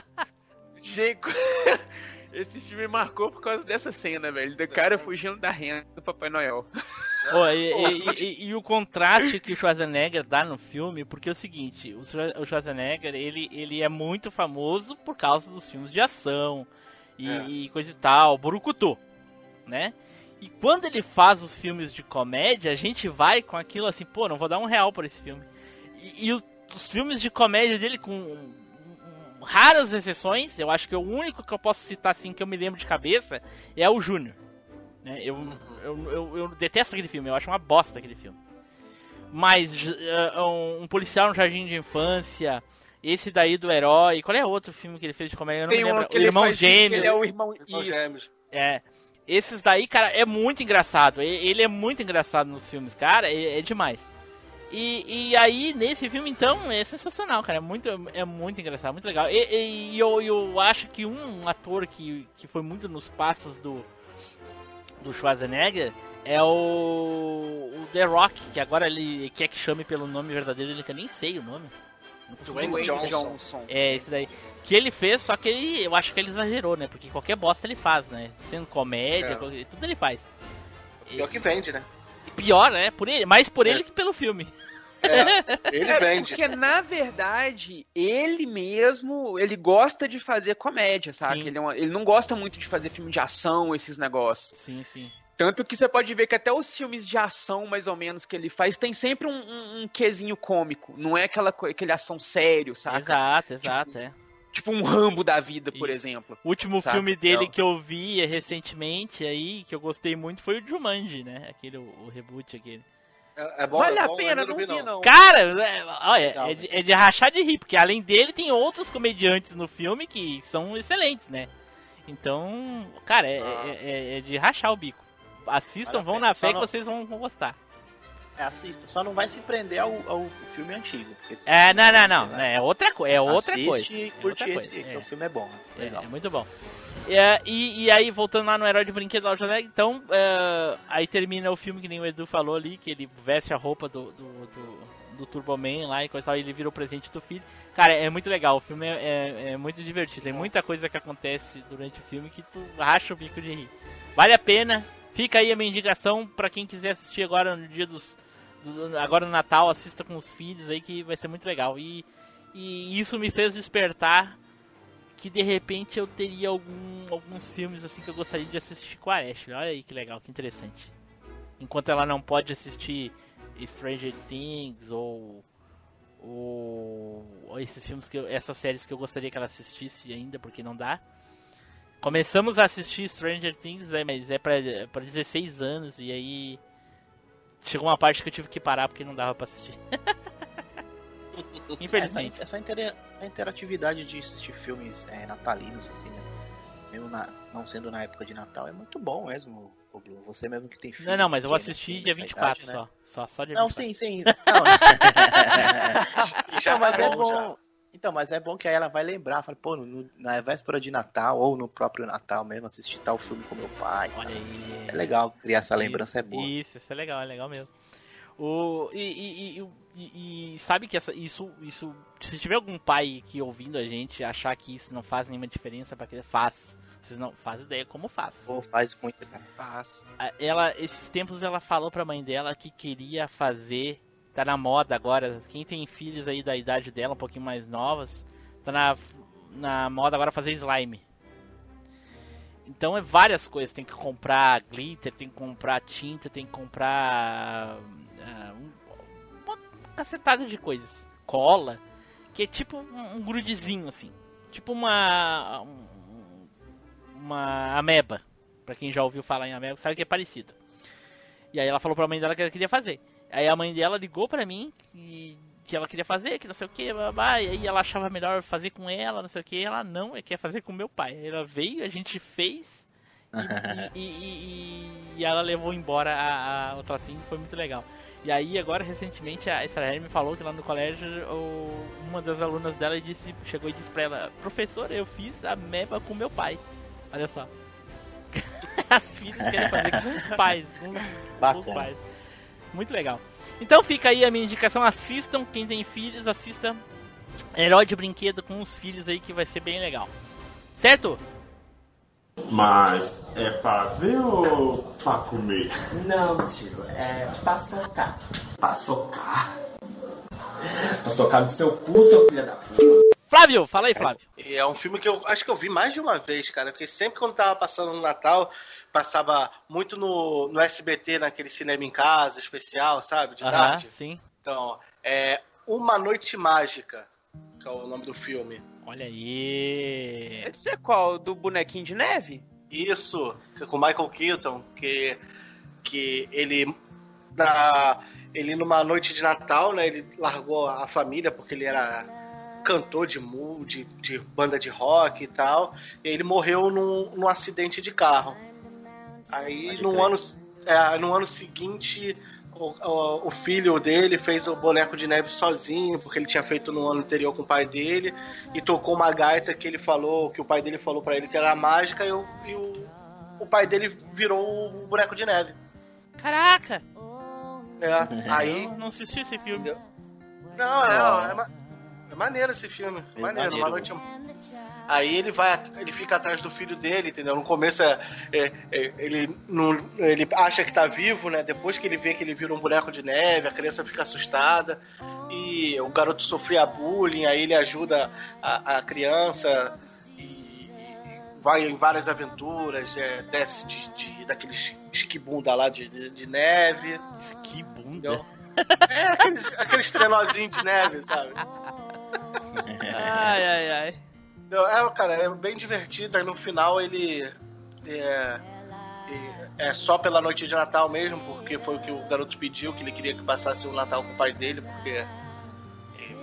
[SPEAKER 3] gente, esse filme marcou por causa dessa cena, velho. Do cara fugindo da renda do Papai Noel.
[SPEAKER 1] Ô, e, e- e- e o contraste que o Schwarzenegger dá no filme, porque é o seguinte, o Schwar- o Schwarzenegger, ele, ele é muito famoso por causa dos filmes de ação e,
[SPEAKER 2] É.
[SPEAKER 1] e coisa e tal, Burukutu, né? E quando ele faz os filmes de comédia, a gente vai com aquilo assim, pô, não vou dar um real por esse filme. E, o- os filmes de comédia dele, com hum, raras exceções, eu acho que o único que eu posso citar assim que eu me lembro de cabeça é o Júnior. Né? Eu, eu, eu, eu detesto aquele filme, eu acho uma bosta aquele filme. Mas eh, um, um policial no jardim de infância, esse daí do herói, qual é outro filme que ele fez de comédia? Eu não
[SPEAKER 3] Tem
[SPEAKER 1] me
[SPEAKER 3] um
[SPEAKER 1] lembro.
[SPEAKER 3] que
[SPEAKER 1] O Irmão Gêmeos.
[SPEAKER 3] Ele é o irmão.
[SPEAKER 2] Irmãos
[SPEAKER 3] Isso.
[SPEAKER 2] gêmeos.
[SPEAKER 1] É. Esses daí, cara, é muito engraçado. Ele é muito engraçado nos filmes, cara, é, é demais. E, e aí, nesse filme, então, é sensacional, cara. É muito, é muito engraçado, muito legal. E, e- e eu, eu acho que um ator que, que foi muito nos passos do, do Schwarzenegger é o, o The Rock, que agora ele quer que chame pelo nome verdadeiro, ele que eu nem sei o nome.
[SPEAKER 2] Dwayne. Johnson.
[SPEAKER 1] É, esse daí. Que ele fez, só que ele, eu acho que ele exagerou, né? Porque qualquer bosta ele faz, né? Sendo comédia,
[SPEAKER 2] É.
[SPEAKER 1] qualquer- tudo ele faz.
[SPEAKER 2] Pior que vende, né?
[SPEAKER 1] E pior, né? Por ele, mais por
[SPEAKER 2] É.
[SPEAKER 1] ele que pelo filme.
[SPEAKER 2] É, ele
[SPEAKER 3] É,
[SPEAKER 2] vende.
[SPEAKER 3] porque na verdade, ele mesmo, ele gosta de fazer comédia, sabe? Ele, é uma- ele não gosta muito de fazer filme de ação, esses negócios.
[SPEAKER 1] Sim, sim.
[SPEAKER 3] Tanto que você pode ver que até os filmes de ação, mais ou menos, que ele faz, tem sempre um, um, um quesinho cômico. Não é aquela, aquele ação sério, saca?
[SPEAKER 1] Exato, exato, é.
[SPEAKER 3] Tipo um Rambo da vida, por
[SPEAKER 1] Isso.
[SPEAKER 3] exemplo.
[SPEAKER 1] O último
[SPEAKER 3] Sabe?
[SPEAKER 1] filme dele
[SPEAKER 3] Então.
[SPEAKER 1] que eu vi recentemente aí, que eu gostei muito, foi o Jumanji, né? Aquele, o, o reboot aquele.
[SPEAKER 2] É, é bom,
[SPEAKER 3] vale
[SPEAKER 2] é
[SPEAKER 3] a
[SPEAKER 2] bom,
[SPEAKER 3] pena, não vi não.
[SPEAKER 1] Cara, é, olha, é de, é de rachar de rir, porque além dele tem outros comediantes no filme que são excelentes, né? Então, cara, é,
[SPEAKER 2] Ah.
[SPEAKER 1] é- é- é de rachar o bico. Assistam,
[SPEAKER 4] Vale
[SPEAKER 1] vão na fé que
[SPEAKER 4] não-
[SPEAKER 1] vocês vão, vão gostar.
[SPEAKER 4] É, assista. Só não vai se prender ao, ao filme antigo.
[SPEAKER 1] É,
[SPEAKER 4] filme
[SPEAKER 1] não, não, não.
[SPEAKER 4] vai-
[SPEAKER 1] É outra, co é outra
[SPEAKER 4] Assiste
[SPEAKER 1] coisa.
[SPEAKER 4] e
[SPEAKER 1] é
[SPEAKER 4] curte
[SPEAKER 1] outra
[SPEAKER 4] esse,
[SPEAKER 1] coisa,
[SPEAKER 4] que
[SPEAKER 1] é.
[SPEAKER 4] o filme é bom.
[SPEAKER 1] É,
[SPEAKER 4] Legal.
[SPEAKER 1] é muito bom. É, e, e aí, voltando lá no Herói de Brinquedo Loja Alegre, então, é, aí termina o filme que nem o Edu falou ali, que ele veste a roupa do, do, do, do Turbo Man lá e coisa tal, e ele vira o presente do filho. Cara, é muito legal, o filme é, é, é muito divertido, tem muita coisa que acontece durante o filme que tu racha o bico de rir. Vale a pena, fica aí a minha indicação pra quem quiser assistir agora no dia dos... do- agora no Natal, assista com os filhos aí que vai ser muito legal. E, e isso me fez despertar que de repente eu teria algum, alguns filmes assim que eu gostaria de assistir com a Ashley. Olha aí que legal, que interessante. Enquanto ela não pode assistir Stranger Things ou, ou, esses filmes que eu- essas séries que eu gostaria que ela assistisse ainda, porque não dá. Começamos a assistir Stranger Things, né, mas é pra, pra 16 anos e aí chegou uma parte que eu tive que parar porque não dava pra assistir.
[SPEAKER 4] Essa,
[SPEAKER 1] Infelizmente.
[SPEAKER 4] essa, intera- essa interatividade de assistir filmes é, natalinos, assim, né? Mesmo na- não sendo na época de Natal, é muito bom mesmo. Você mesmo que tem filho.
[SPEAKER 1] Não, não, mas eu vou
[SPEAKER 4] pequeno,
[SPEAKER 1] assistir dia
[SPEAKER 4] nessa
[SPEAKER 1] 24
[SPEAKER 4] idade, né?
[SPEAKER 1] só. Só, só dia
[SPEAKER 4] Não,
[SPEAKER 1] 24.
[SPEAKER 4] sim, sim. Não.
[SPEAKER 2] E já
[SPEAKER 4] Não, mas
[SPEAKER 2] tá
[SPEAKER 4] é
[SPEAKER 2] bom, já.
[SPEAKER 4] Então, mas é bom que aí ela vai lembrar, fala, pô, no- na véspera de Natal ou no próprio Natal mesmo, assistir tal filme com meu pai.
[SPEAKER 1] Olha aí.
[SPEAKER 4] É legal criar essa lembrança, é boa.
[SPEAKER 1] Isso, isso é legal, é legal mesmo. O, e, e- e- e- e sabe que essa, isso, isso. Se tiver algum pai que ouvindo a gente achar que isso não faz nenhuma diferença para que faz. Vocês não fazem ideia como faz.
[SPEAKER 4] Pô, faz muito, cara.
[SPEAKER 3] Faz.
[SPEAKER 1] A- Ela, esses tempos ela falou pra mãe dela que queria fazer. Tá na moda agora. Quem tem filhos aí da idade dela, um pouquinho mais novas, tá na, na moda agora fazer slime. Então é várias coisas. Tem que comprar glitter, tem que comprar tinta, tem que comprar. ah, um- cacetada de coisas. Cola. Que é tipo um, um grudezinho assim. Tipo uma. um- uma ameba. Pra quem já ouviu falar em ameba, sabe que é parecido. E aí ela falou pra mãe dela que ela queria fazer. Aí a mãe dela ligou pra mim e que ela queria fazer, que não sei o que, babá, e aí ela achava melhor fazer com ela, não sei o que, ela não, ela quer fazer com meu pai. Ela veio, a gente fez e, e, e- e ela levou embora a, a, o tracinho, foi muito legal. E aí agora recentemente a Israel me falou que lá no colégio uma das alunas dela disse, chegou e disse pra ela, professora, eu fiz a meba com meu pai. Olha só. As filhas querem fazer com os pais, com os, pais. Muito legal. Então fica aí a minha indicação, assistam, quem tem filhos, assista Herói de Brinquedo com os filhos aí que vai ser bem legal. Certo?
[SPEAKER 7] Mas é pra ver ou pra comer?
[SPEAKER 8] Não, tio, é pra socar. Pra socar? Pra socar no seu cu, seu filho da puta.
[SPEAKER 1] Flávio, fala aí, Flávio.
[SPEAKER 2] E é um filme que eu acho que eu vi mais de uma vez, cara. Porque sempre quando tava passando no Natal, passava muito no, no SBT, naquele cinema em casa especial, sabe? De
[SPEAKER 1] Aham,
[SPEAKER 2] tarde.
[SPEAKER 1] sim.
[SPEAKER 2] Então, é Uma Noite Mágica, que é o nome do filme.
[SPEAKER 1] Olha aí.
[SPEAKER 3] Esse é qual? Do bonequinho de neve?
[SPEAKER 2] Isso, que é com o Michael Keaton, que, que ele na, ele numa noite de Natal, né, ele largou a família porque ele era cantor de mu, de, de banda de rock e tal, e ele morreu num, num acidente de carro. Aí
[SPEAKER 4] Pode
[SPEAKER 2] no
[SPEAKER 4] crer.
[SPEAKER 2] ano, é, no ano seguinte o, o, o filho dele fez o boneco de neve sozinho, porque ele tinha feito no ano anterior com o pai dele, e tocou uma gaita que ele falou, que o pai dele falou pra ele que era mágica, e, o, e o, o pai dele virou o boneco de neve.
[SPEAKER 1] Caraca!
[SPEAKER 2] É, aí.
[SPEAKER 1] Eu não assisti esse filme.
[SPEAKER 2] Não, é, é, ma- é maneiro esse filme.
[SPEAKER 4] É
[SPEAKER 2] maneiro,
[SPEAKER 4] maneiro.
[SPEAKER 2] uma noite. Aí ele vai, ele fica atrás do filho dele, entendeu? No começo é, é- é- ele, não, ele acha que tá vivo, né? Depois que ele vê que ele vira um boneco de neve, a criança fica assustada. E o garoto sofria bullying, aí ele ajuda a, a criança e, e vai em várias aventuras, é, desce de, de- daqueles esquibunda lá de, de, de neve.
[SPEAKER 1] Que bunda.
[SPEAKER 2] Entendeu? É aqueles, aqueles trenózinhos de neve, sabe?
[SPEAKER 1] Ai, ai, ai.
[SPEAKER 2] Não, É, cara, é bem divertido. Aí no final ele. É, é só pela noite de Natal mesmo, porque foi o que o garoto pediu, que ele queria que passasse o Natal com o pai dele, porque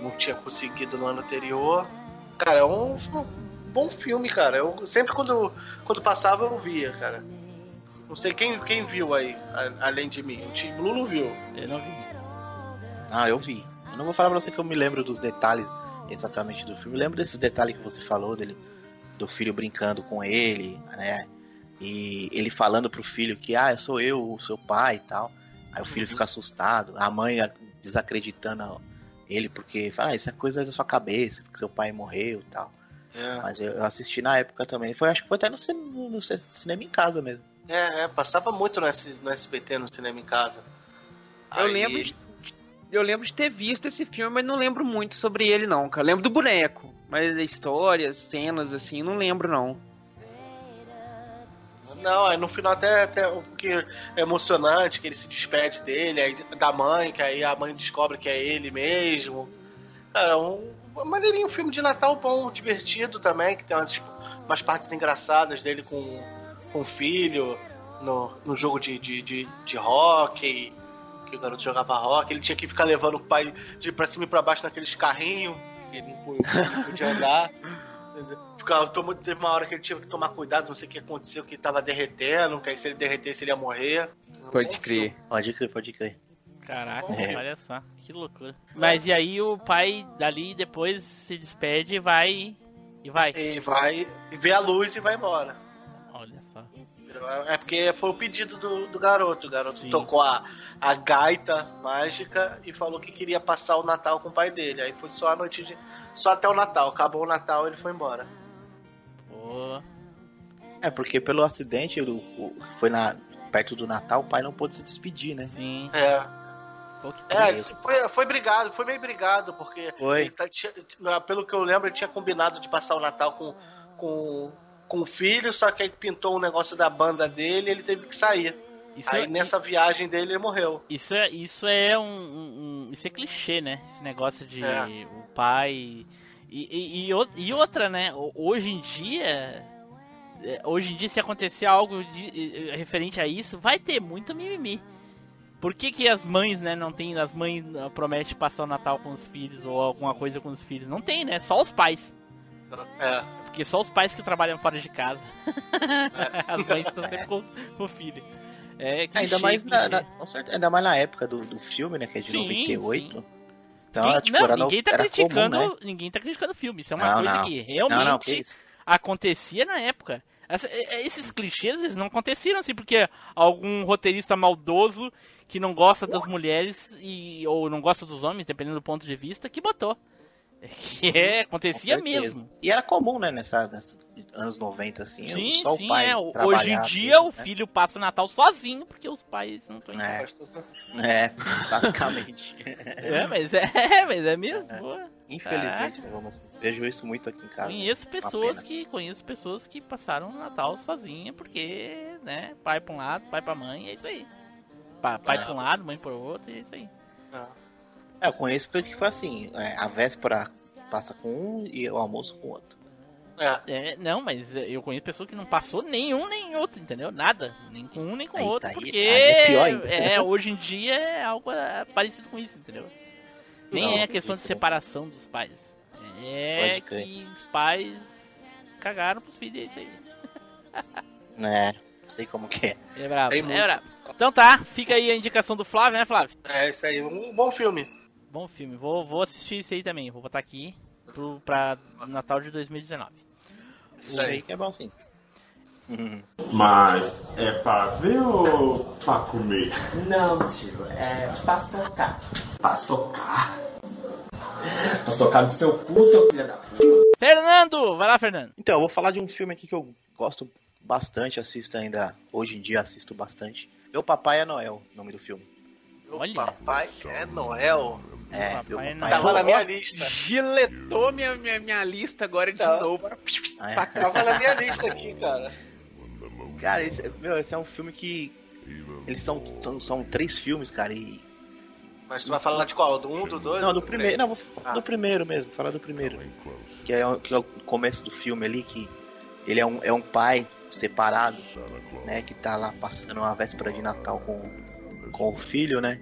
[SPEAKER 2] não tinha conseguido no ano anterior. Cara, é um, um bom filme, cara. Eu sempre quando, quando passava eu via, cara. Não sei quem, quem viu aí, a- além de mim. O Tim Blue não viu.
[SPEAKER 1] Eu não vi.
[SPEAKER 4] Ah, eu vi. Eu não vou falar pra você que eu me lembro dos detalhes exatamente do filme. Eu lembro desses detalhes que você falou dele. do filho brincando com ele, né? E ele falando pro filho que, ah, sou eu, o seu pai e tal. Aí o filho
[SPEAKER 2] Uhum.
[SPEAKER 4] fica assustado, a mãe desacreditando ele, porque fala, ah, isso é coisa da sua cabeça, porque seu pai morreu e tal.
[SPEAKER 2] É,
[SPEAKER 4] Mas eu, eu assisti na época também. Foi, acho que foi até no, no c- cinema em casa mesmo.
[SPEAKER 2] é, é, passava muito no, S- no SBT, no cinema em casa.
[SPEAKER 3] Eu
[SPEAKER 2] Aí-
[SPEAKER 3] lembro de, eu lembro de ter visto esse filme, mas não lembro muito sobre ele não, cara. Lembro do boneco, mas da história, cenas assim, não lembro não.
[SPEAKER 2] Não, aí no final até, até o que é emocionante, que ele se despede dele, aí da mãe, que aí a mãe descobre que é ele mesmo. Cara, um, um maneirinho filme de Natal bom, divertido também, que tem umas, umas partes engraçadas dele com, com o filho, no, no jogo de, de, de, de hockey, que o garoto jogava hockey, ele tinha que ficar levando o pai de pra cima e pra baixo naqueles carrinhos, que ele não podia, não podia andar. Ficava, tomou- teve uma hora que ele tinha que tomar cuidado, não sei o que aconteceu, que ele tava derretendo, que aí se ele derretesse ele ia morrer.
[SPEAKER 3] Pode crer.
[SPEAKER 4] Pode crer, pode crer.
[SPEAKER 1] Caraca,
[SPEAKER 4] É.
[SPEAKER 1] olha só, que loucura. Mas e aí o pai dali depois se despede e vai. E vai.
[SPEAKER 2] E vai e vê a luz e vai embora. É porque foi o pedido do, do garoto. O garoto
[SPEAKER 1] Sim.
[SPEAKER 2] tocou a, a gaita mágica e falou que queria passar o Natal com o pai dele. Aí foi só a noite de. Só até o Natal. Acabou o Natal ele foi embora.
[SPEAKER 1] Pô.
[SPEAKER 4] É, porque pelo acidente, o, o- foi na, perto do Natal, o pai não pôde se despedir, né?
[SPEAKER 1] Sim.
[SPEAKER 2] É. É, foi, foi brigado, foi meio brigado, porque
[SPEAKER 4] Foi.
[SPEAKER 2] ele tá- tinha- pelo que eu lembro, ele tinha combinado de passar o Natal com, com, com o filho, só que aí pintou um negócio da banda dele e ele teve que sair.
[SPEAKER 1] Isso,
[SPEAKER 2] aí
[SPEAKER 1] é,
[SPEAKER 2] nessa viagem dele ele morreu.
[SPEAKER 1] isso é isso é um, um- um- isso é clichê, né? Esse negócio de
[SPEAKER 2] É.
[SPEAKER 1] o pai e, e, e, e outra, né? Hoje em dia é, hoje em dia se acontecer algo de- referente a isso, vai ter muito mimimi. Por que, que as mães, né, não tem, as mães ah, prometem passar o Natal com os filhos ou alguma coisa com os filhos? Não tem, né? Só os pais.
[SPEAKER 2] É.
[SPEAKER 1] Porque só os pais que trabalham fora de casa. As mães estão sempre com, com o filho. É, clichê,
[SPEAKER 4] Ainda mais, na, na- certeza, ainda mais na época do, do filme, né? Que é de
[SPEAKER 1] Sim,
[SPEAKER 4] 98. Então,
[SPEAKER 1] Quem-
[SPEAKER 4] tipo,
[SPEAKER 1] não,
[SPEAKER 4] era
[SPEAKER 1] ninguém tá
[SPEAKER 4] era
[SPEAKER 1] criticando,
[SPEAKER 4] comum, né?
[SPEAKER 1] ninguém tá criticando o filme. Isso é uma
[SPEAKER 4] Não,
[SPEAKER 1] coisa
[SPEAKER 4] não.
[SPEAKER 1] que realmente
[SPEAKER 4] não, que
[SPEAKER 1] acontecia na época. Essa- é- é- esses clichês eles não aconteceram assim porque algum roteirista maldoso que não gosta das mulheres e ou não gosta dos homens, dependendo do ponto de vista, que botou. Que é, acontecia mesmo.
[SPEAKER 4] E era comum, né? Nessa, nessa anos 90, assim.
[SPEAKER 1] Sim,
[SPEAKER 4] só
[SPEAKER 1] sim,
[SPEAKER 4] o pai
[SPEAKER 1] é. Hoje em dia
[SPEAKER 4] tudo,
[SPEAKER 1] o filho passa o Natal sozinho porque os pais não estão em
[SPEAKER 4] né?
[SPEAKER 1] casa.
[SPEAKER 4] É, é, basicamente.
[SPEAKER 1] É, mas é, mas é mesmo. pô.
[SPEAKER 4] Infelizmente, né, vamos, vejo isso muito aqui em casa.
[SPEAKER 1] Conheço
[SPEAKER 4] Uma
[SPEAKER 1] pessoas que conheço pessoas que passaram o Natal sozinha porque, né, pai pra um lado, pai pra mãe, é isso aí. Pa- pai
[SPEAKER 4] É.
[SPEAKER 1] pra um lado, mãe pro outro, é isso aí.
[SPEAKER 4] É, eu conheço porque foi assim: é, a véspera passa com um e o almoço com o outro.
[SPEAKER 1] É, não, mas eu conheço pessoas que não passou nenhum nem outro, entendeu? Nada, nem com um nem com
[SPEAKER 4] Aí
[SPEAKER 1] outro,
[SPEAKER 4] tá
[SPEAKER 1] porque
[SPEAKER 4] aí é pior
[SPEAKER 1] é, hoje em dia é algo é, parecido com isso, entendeu? Nem
[SPEAKER 4] Não,
[SPEAKER 1] é questão de separação dos pais. É que os pais cagaram pros filhos, é isso aí.
[SPEAKER 4] Né? Sei como que é.
[SPEAKER 1] É brabo, é brabo. Então tá, fica aí a indicação do Flávio, né, Flávio?
[SPEAKER 2] É isso aí, um bom filme.
[SPEAKER 1] Bom filme, vou, vou assistir isso aí também. Vou botar aqui pro, pra Natal de 2019.
[SPEAKER 2] Isso aí.
[SPEAKER 4] que é bom sim.
[SPEAKER 7] Mas é pra ver ou pra comer?
[SPEAKER 8] Não, tio, é pra socar. Pra socar? Pra socar no seu cu, seu filho da puta.
[SPEAKER 1] Fernando! Vai lá, Fernando.
[SPEAKER 4] Então, eu vou falar de um filme aqui que eu gosto bastante, assisto ainda, hoje em dia assisto bastante. Meu Papai é Noel, nome do filme.
[SPEAKER 1] Olha.
[SPEAKER 2] papai é Noel.
[SPEAKER 4] É,
[SPEAKER 1] Papai é
[SPEAKER 4] Papai
[SPEAKER 1] Noel.
[SPEAKER 4] é
[SPEAKER 2] Tava na minha lista.
[SPEAKER 3] Giletou minha, minha, minha lista agora de
[SPEAKER 2] Tá.
[SPEAKER 3] novo.
[SPEAKER 4] Ah, é.
[SPEAKER 2] Tava na minha lista aqui, cara.
[SPEAKER 4] Cara, esse, meu, esse é um filme que. Eles são, são, são três filmes, cara, e.
[SPEAKER 2] Mas tu vai falar de qual? Do um, do dois?
[SPEAKER 4] Não,
[SPEAKER 2] do
[SPEAKER 4] do primeiro. Não, vou falar
[SPEAKER 2] Ah.
[SPEAKER 4] do primeiro mesmo, falar do primeiro. Que é, o- que é o começo do filme ali, que ele é um, é um pai separado, né? Que tá lá passando uma véspera de Natal com, com o filho, né?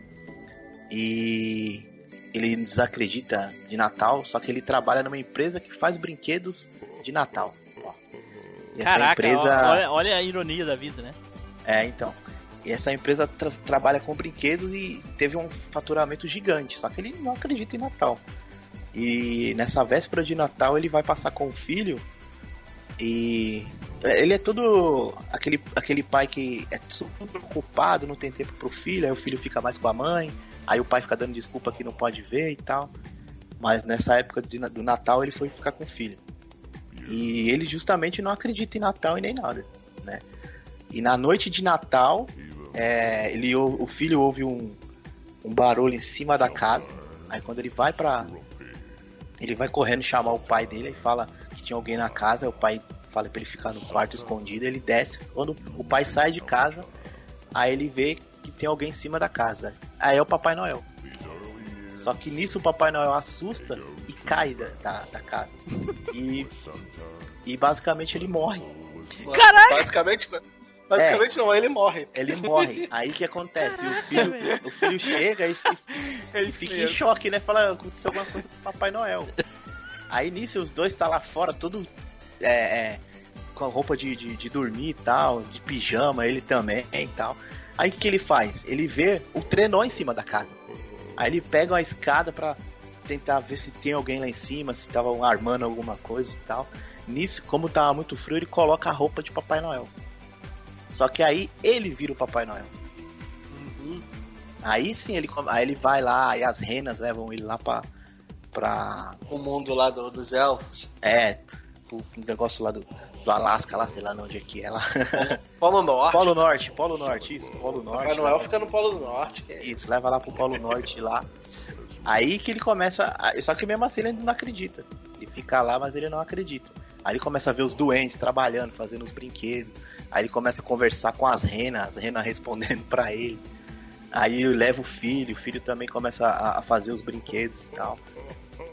[SPEAKER 4] E ele desacredita de Natal, só que ele trabalha numa empresa que faz brinquedos de Natal. Ó. E essa
[SPEAKER 1] Caraca,
[SPEAKER 4] empresa.
[SPEAKER 1] olha, olha a ironia da vida, né?
[SPEAKER 4] É, então. E essa empresa tra- trabalha com brinquedos e teve um faturamento gigante, só que ele não acredita em Natal. E nessa véspera de Natal ele vai passar com o filho E ele é todo aquele, aquele pai que é super preocupado, não tem tempo pro filho, aí o filho fica mais com a mãe, aí o pai fica dando desculpa que não pode ver e tal. Mas nessa época de- do Natal ele foi ficar com o filho. E ele justamente não acredita em Natal e nem nada, né? E na noite de Natal, é, ele, ou- o filho ouve um, um barulho em cima da casa. Aí quando ele vai pra. Ele vai correndo chamar o pai dele e fala que tinha alguém na casa. O pai fala pra ele ficar no quarto escondido. Ele desce. Quando o pai sai de casa, aí ele vê que tem alguém em cima da casa. Aí é o Papai Noel. Só que nisso o Papai Noel assusta e cai da, da, da casa. E, e basicamente ele morre.
[SPEAKER 1] Caralho!
[SPEAKER 2] Basicamente, não. basicamente não, ele morre.
[SPEAKER 4] Ele morre. Aí o que acontece? O filho, o filho chega e, e- e fica em choque, né? Fala, aconteceu alguma coisa com o Papai Noel. Aí nisso os dois tá lá fora, todo é, é, com a roupa de, de, de dormir e tal, de pijama, ele também e tal. Aí o que, ele faz? Ele vê o trenó em cima da casa. Aí ele pega uma escada pra tentar ver se tem alguém lá em cima, se estavam armando alguma coisa e tal. Nisso, como tava muito frio, ele coloca a roupa de Papai Noel. Só que aí ele vira o Papai Noel. Aí sim ele, aí ele vai lá, aí as renas levam ele lá pra. pra.
[SPEAKER 2] O mundo lá do, dos elfos.
[SPEAKER 4] É, o negócio lá do, do Alasca, lá, sei lá onde é que é lá.
[SPEAKER 2] Polo Norte.
[SPEAKER 4] Polo Norte, Polo Norte, isso, Polo Norte.
[SPEAKER 2] Papai Noel fica no Polo Norte.
[SPEAKER 4] Isso, leva lá pro Polo Norte lá. Aí que ele começa. a- Só que mesmo assim ele não acredita. Ele fica lá, mas ele não acredita. Aí ele começa a ver os doentes trabalhando, fazendo os brinquedos. Aí ele começa a conversar com as renas, as renas respondendo pra ele. Aí leva o filho, o filho também começa a, a fazer os brinquedos e tal.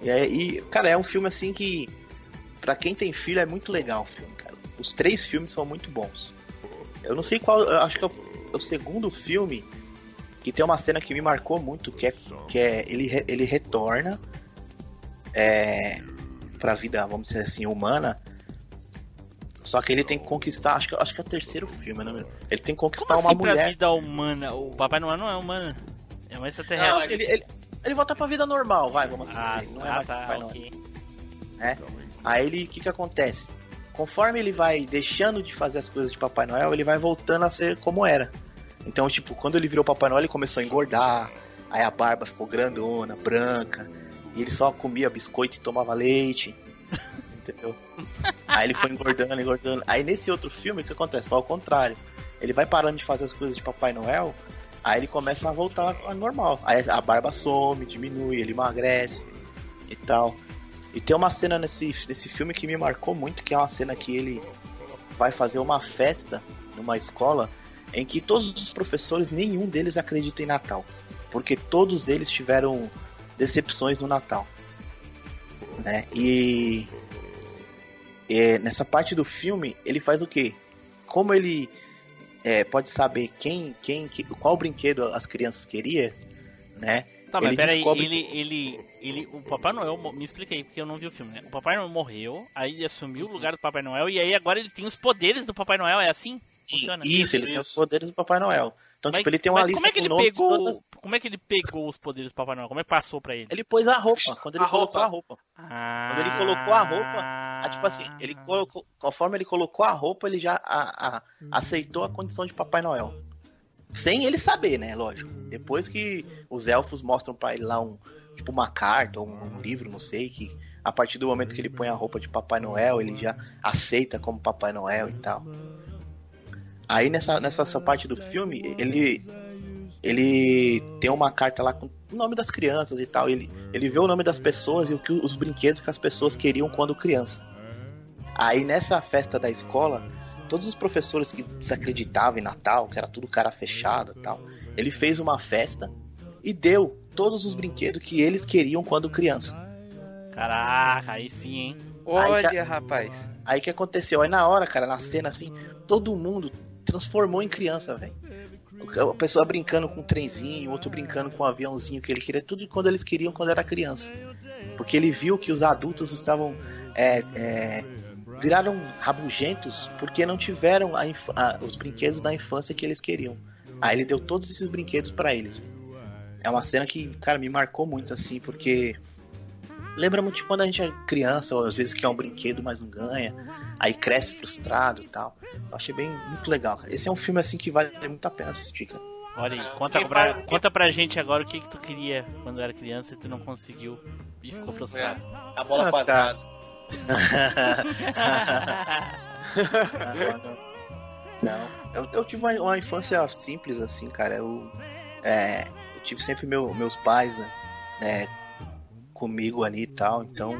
[SPEAKER 4] E, aí, e, cara, é um filme assim que. Pra quem tem filho é muito legal o filme, cara. Os três filmes são muito bons. Eu não sei qual. Eu acho que é o, é o segundo filme que tem uma cena que me marcou muito, que é, que é ele, ele retorna é, pra vida, vamos dizer assim, humana. Só que ele tem que conquistar, acho que, acho que é o terceiro filme, né? Ele tem que conquistar
[SPEAKER 1] Como
[SPEAKER 4] uma
[SPEAKER 1] assim pra
[SPEAKER 4] mulher.
[SPEAKER 1] vida humana? O Papai Noel não é humano. É uma extraterrestre.
[SPEAKER 4] Não, ele, ele, ele volta pra vida normal, vai, vamos assim
[SPEAKER 1] ah,
[SPEAKER 4] dizer. Não é
[SPEAKER 1] ah,
[SPEAKER 4] mais
[SPEAKER 1] tá,
[SPEAKER 4] Papai Noel.
[SPEAKER 1] ok.
[SPEAKER 4] Aí ele, o que que acontece? Conforme ele vai deixando de fazer as coisas de Papai Noel, ele vai voltando a ser como era. Então, tipo, quando ele virou Papai Noel, ele começou a engordar, aí a barba ficou grandona, branca, e ele só comia biscoito e tomava leite. Entendeu? Aí ele foi engordando, engordando. Aí nesse outro filme, o que acontece? Foi ao contrário. Ele vai parando de fazer as coisas de Papai Noel, aí ele começa a voltar ao normal. Aí a barba some, diminui, ele emagrece e tal. E tem uma cena nesse, nesse filme que me marcou muito, que é uma cena que ele vai fazer uma festa numa escola em que todos os professores, nenhum deles acredita em Natal. Porque todos eles tiveram decepções no Natal. Né? E, e nessa parte do filme, ele faz o quê? Como ele é, pode saber quem, quem, que- qual brinquedo as crianças queriam, né?
[SPEAKER 1] Tá, mas
[SPEAKER 4] Ele
[SPEAKER 1] peraí,
[SPEAKER 4] descobre-
[SPEAKER 1] ele, ele, ele, o Papai Noel, me expliquei, porque eu não vi o filme, né? O Papai Noel morreu, aí ele assumiu o lugar do Papai Noel, e aí agora ele tem os poderes do Papai Noel, é assim? Funciona?
[SPEAKER 4] Isso, ele tem os poderes do Papai Noel. Então,
[SPEAKER 1] Mas-
[SPEAKER 4] tipo, ele tem uma
[SPEAKER 1] mas
[SPEAKER 4] lista
[SPEAKER 1] como é que
[SPEAKER 4] com
[SPEAKER 1] ele pegou,
[SPEAKER 4] todas-
[SPEAKER 1] como é que ele pegou os poderes do Papai Noel? Como é que passou pra ele?
[SPEAKER 4] Ele pôs a roupa. Quando ele
[SPEAKER 2] A
[SPEAKER 4] colocou
[SPEAKER 2] roupa.
[SPEAKER 4] a roupa.
[SPEAKER 1] Ah,
[SPEAKER 4] Quando ele colocou a roupa, Ah, tipo assim, ele colocou, conforme ele colocou a roupa, ele já a- a- aceitou a condição de Papai Noel. Sem ele saber, né? Lógico. Depois que os elfos mostram pra ele lá um, tipo uma carta ou um, um livro, não sei, que a partir do momento que ele põe a roupa de Papai Noel, ele já aceita como Papai Noel e tal. Aí nessa, nessa essa parte do filme, ele ele tem uma carta lá com o nome das crianças e tal. Ele, ele vê o nome das pessoas e o que os brinquedos que as pessoas queriam quando criança. Aí nessa festa da escola, todos os professores que desacreditavam em Natal, que era tudo cara fechado e tal, ele fez uma festa e deu todos os brinquedos que eles queriam quando criança.
[SPEAKER 1] Caraca, aí sim, hein?
[SPEAKER 3] Olha,
[SPEAKER 4] Aí
[SPEAKER 3] rapaz.
[SPEAKER 4] Aí que aconteceu? Aí na hora, cara, na cena assim, todo mundo transformou em criança, velho. A pessoa brincando com um trenzinho, outro brincando com um aviãozinho que ele queria, tudo quando eles queriam quando era criança. Porque ele viu que os adultos estavam. é, é, viraram rabugentos porque não tiveram a a- os brinquedos da infância que eles queriam. Aí ele deu todos esses brinquedos pra eles. É uma cena que, cara, me marcou muito assim, porque lembra muito de quando a gente é criança, ou às vezes quer um brinquedo, mas não ganha. Aí cresce frustrado e tal. Eu achei bem muito legal, cara. Esse é um filme assim que vale muito a pena assistir, cara.
[SPEAKER 1] Olha aí,
[SPEAKER 2] É,
[SPEAKER 1] conta pra, conta pra gente agora o que, que tu queria quando era criança e tu não conseguiu e ficou frustrado.
[SPEAKER 2] A bola
[SPEAKER 4] Ah,
[SPEAKER 2] quadrada.
[SPEAKER 4] Não, eu, eu tive uma, uma infância simples assim, cara. Eu, é, eu tive sempre meu- meus pais né, comigo ali e tal, então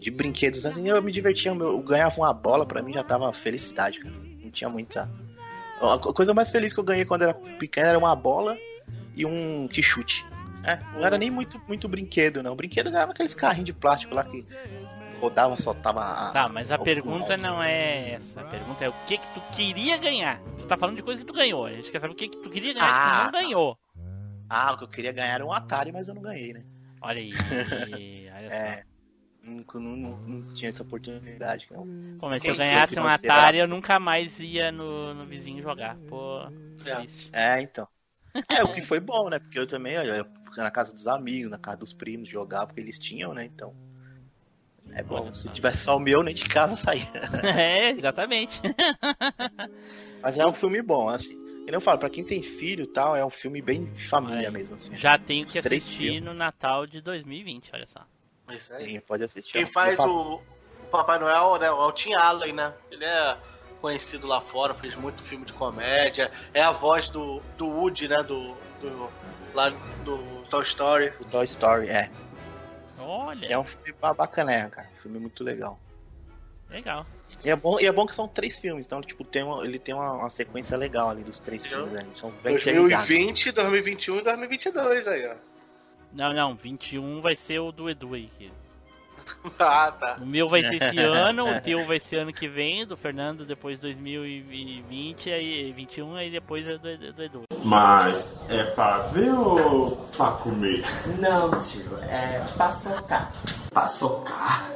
[SPEAKER 4] de brinquedos assim eu me divertia. Eu, ganhava uma bola, pra mim já tava felicidade, cara. Não tinha muita. A co- coisa mais feliz que eu ganhei quando era pequeno era uma bola e um que chute. É, não era nem muito, muito brinquedo, não. Brinquedo ganhava aqueles carrinhos de plástico lá que rodava, soltava a.
[SPEAKER 1] Tá, mas a pergunta não é essa. A pergunta é o que que tu queria ganhar. Tu tá falando de coisa que tu ganhou. A gente quer saber o que que tu queria ganhar que tu
[SPEAKER 4] Ah,
[SPEAKER 1] não ganhou.
[SPEAKER 4] Ah, o que eu queria ganhar era um Atari, mas eu não ganhei, né?
[SPEAKER 1] Olha aí. olha só.
[SPEAKER 4] É. Nunca, não, não, não tinha essa oportunidade. Não.
[SPEAKER 1] Pô, mas se eu ganhasse um Atari, eu nunca mais ia no, no vizinho jogar. Pô,
[SPEAKER 2] É.
[SPEAKER 1] triste.
[SPEAKER 4] É, então. É, o que foi bom, né? Porque eu também, eu ia na casa dos amigos, na casa dos primos, jogar, porque eles tinham, né? Então. É bom. Se tivesse só o meu, nem de casa saía.
[SPEAKER 1] é, exatamente.
[SPEAKER 4] Mas é um filme bom, assim. E eu falo, pra quem tem filho e tal, é um filme bem de família
[SPEAKER 1] Aí.
[SPEAKER 4] mesmo, assim.
[SPEAKER 1] Já tenho
[SPEAKER 4] Os
[SPEAKER 1] que
[SPEAKER 4] três
[SPEAKER 1] assistir
[SPEAKER 4] filmes.
[SPEAKER 1] no Natal de 2020, olha só.
[SPEAKER 2] Isso aí.
[SPEAKER 4] Quem pode assistir.
[SPEAKER 2] Quem faz o, o Papai Noel né, é o Tim Allen, né? Ele é conhecido lá fora, fez muito filme de comédia. É a voz do, do Woody, né? Do, do, lá do Toy Story.
[SPEAKER 4] O Toy Story, é.
[SPEAKER 1] Olha,
[SPEAKER 4] É um filme ba- bacana, cara. Um filme muito legal.
[SPEAKER 1] legal.
[SPEAKER 4] E é bom, e é bom que são três filmes, então, tipo, tem uma- ele tem uma, uma sequência legal ali dos três
[SPEAKER 2] Entendeu?
[SPEAKER 4] filmes ali. São bem interligados.
[SPEAKER 2] 2020, 2021 e 2022 aí, ó.
[SPEAKER 1] Não, não, 21 vai ser o do Edu aí. que-
[SPEAKER 2] Ah, tá.
[SPEAKER 1] O meu vai ser esse ano, o teu vai ser ano que vem, do Fernando depois 2020, aí 21, aí depois é do, do Edu.
[SPEAKER 7] Mas é pra ver ou pra comer?
[SPEAKER 8] Não, tio, é pra socar. Pra socar?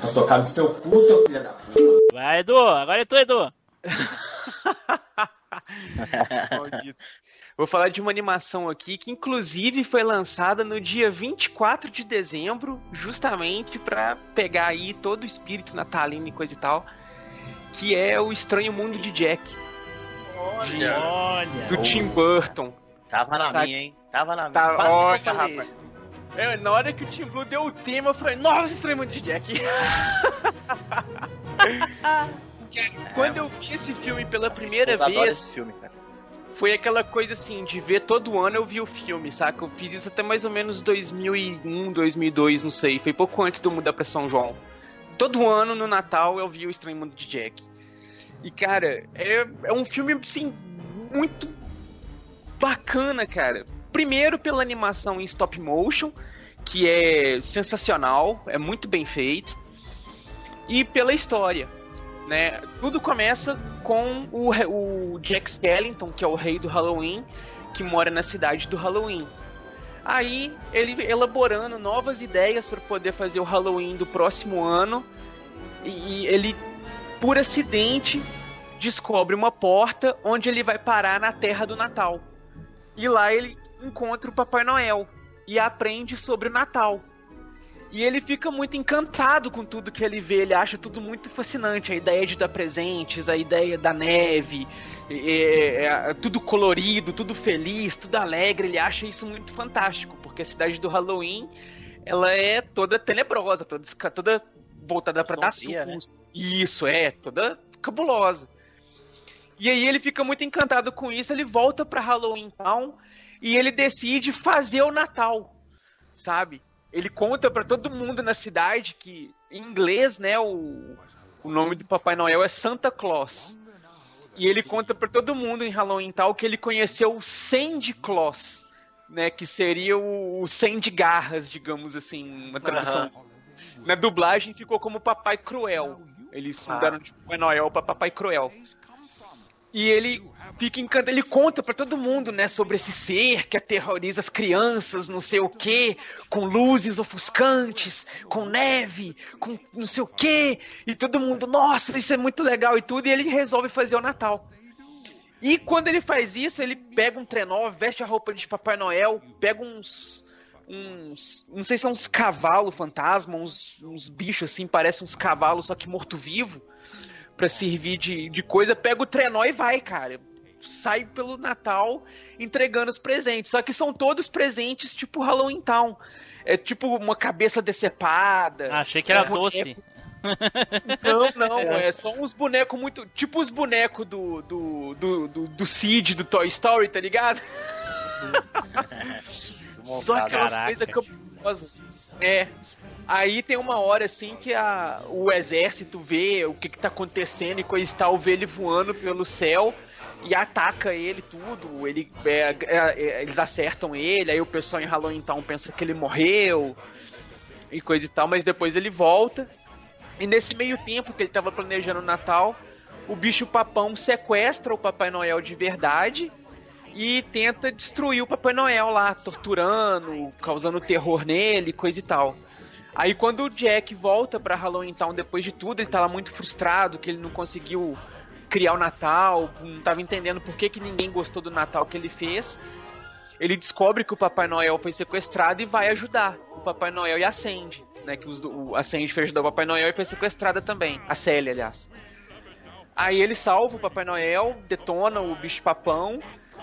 [SPEAKER 8] Pra socar no seu cu, seu filho da puta.
[SPEAKER 1] Vai, Edu, agora é tu, Edu.
[SPEAKER 3] Maldito. Vou falar de uma animação aqui que inclusive foi lançada no dia 24 de dezembro, justamente pra pegar aí todo o espírito natalino e coisa e tal, que é o Estranho Mundo de Jack,
[SPEAKER 2] Olha.
[SPEAKER 1] Olha.
[SPEAKER 3] do Tim Burton.
[SPEAKER 4] Tava na
[SPEAKER 3] Sabe-
[SPEAKER 4] minha, hein? Tava na minha.
[SPEAKER 3] Tá,
[SPEAKER 4] que eu
[SPEAKER 3] olha, rapaz. É, na hora que o Tim Blue deu o tema, eu falei, nossa, Estranho Mundo de Jack. Quando eu vi esse filme pela primeira vez,
[SPEAKER 4] esse filme, cara.
[SPEAKER 3] Foi aquela coisa assim, de ver todo ano eu vi o filme, saca? Eu fiz isso até mais ou menos 2001, 2002, não sei. Foi pouco antes eu mudar pra São João. Todo ano, no Natal, eu vi o Estranho Mundo de Jack. E, cara, é, é um filme, assim, muito bacana, cara. Primeiro pela animação em stop motion, que é sensacional, é muito bem feito. E pela história, né? Tudo começa com o, o Jack Skellington, que é o rei do Halloween, que mora na cidade do Halloween. Aí ele elaborando novas ideias para poder fazer o Halloween do próximo ano, e, e ele, por acidente, descobre uma porta onde ele vai parar na Terra do Natal. E lá ele encontra o Papai Noel e aprende sobre o Natal. E ele fica muito encantado com tudo que ele vê, ele acha tudo muito fascinante. A ideia de dar presentes, a ideia da neve, é, é, tudo colorido, tudo feliz, tudo alegre. Ele acha isso muito fantástico, porque a cidade do Halloween ela é toda tenebrosa, toda, toda voltada para dar
[SPEAKER 4] Sombria, né?
[SPEAKER 3] susto. Isso, é, toda cabulosa. E aí ele fica muito encantado com isso, ele volta pra Halloween Town e ele decide fazer o Natal, sabe? Ele conta pra todo mundo na cidade que, em inglês, né, o, o nome do Papai Noel é Santa Claus. E ele conta pra todo mundo em Halloween Town que ele conheceu o Sandy Claus, né, que seria o, o 100 de garras, digamos assim, uma tradução. Na dublagem ficou como Papai Cruel. Eles mudaram de Papai Noel pra Papai Cruel. E ele fica encantado, ele conta pra todo mundo, né, sobre esse ser que aterroriza as crianças, não sei o que, com luzes ofuscantes, com neve, com não sei o que, e todo mundo, nossa, isso é muito legal e tudo, e ele resolve fazer o Natal. E quando ele faz isso, ele pega um trenó, veste a roupa de Papai Noel, pega uns uns. Não sei se são uns cavalos fantasma, uns, uns bichos assim, parecem uns cavalos, só que morto-vivo, pra servir de, de coisa. Pega o trenó e vai, cara. Sai pelo Natal entregando os presentes. Só que são todos presentes tipo Halloween Town. É tipo uma cabeça decepada.
[SPEAKER 1] Achei que era
[SPEAKER 3] é,
[SPEAKER 1] doce.
[SPEAKER 3] Não, não, é só uns bonecos muito. Tipo os bonecos do, do, do, do, do Cid, do Toy Story, tá ligado? só aquelas coisas cabulosas. É. Aí tem uma hora assim que a, o exército vê o que, que tá acontecendo e coisa e tal, vê ele voando pelo céu e ataca ele tudo. Ele, é, é, é, eles acertam ele, aí o pessoal em Halloween Town pensa que ele morreu e coisa e tal, mas depois ele volta. E nesse meio tempo que ele tava planejando o Natal, o bicho papão sequestra o Papai Noel de verdade e tenta destruir o Papai Noel lá, torturando, causando terror nele, coisa e tal. Aí quando o Jack volta pra Halloween Town depois de tudo, ele tá lá muito frustrado que ele não conseguiu criar o Natal, não tava entendendo por que, que ninguém gostou do Natal que ele fez. Ele descobre que o Papai Noel foi sequestrado e vai ajudar o Papai Noel e a Sandy, né? Que os, o, a Sandy foi ajudar o Papai Noel e foi sequestrada também. A Célia, aliás. Aí ele salva o Papai Noel, detona o bicho papão.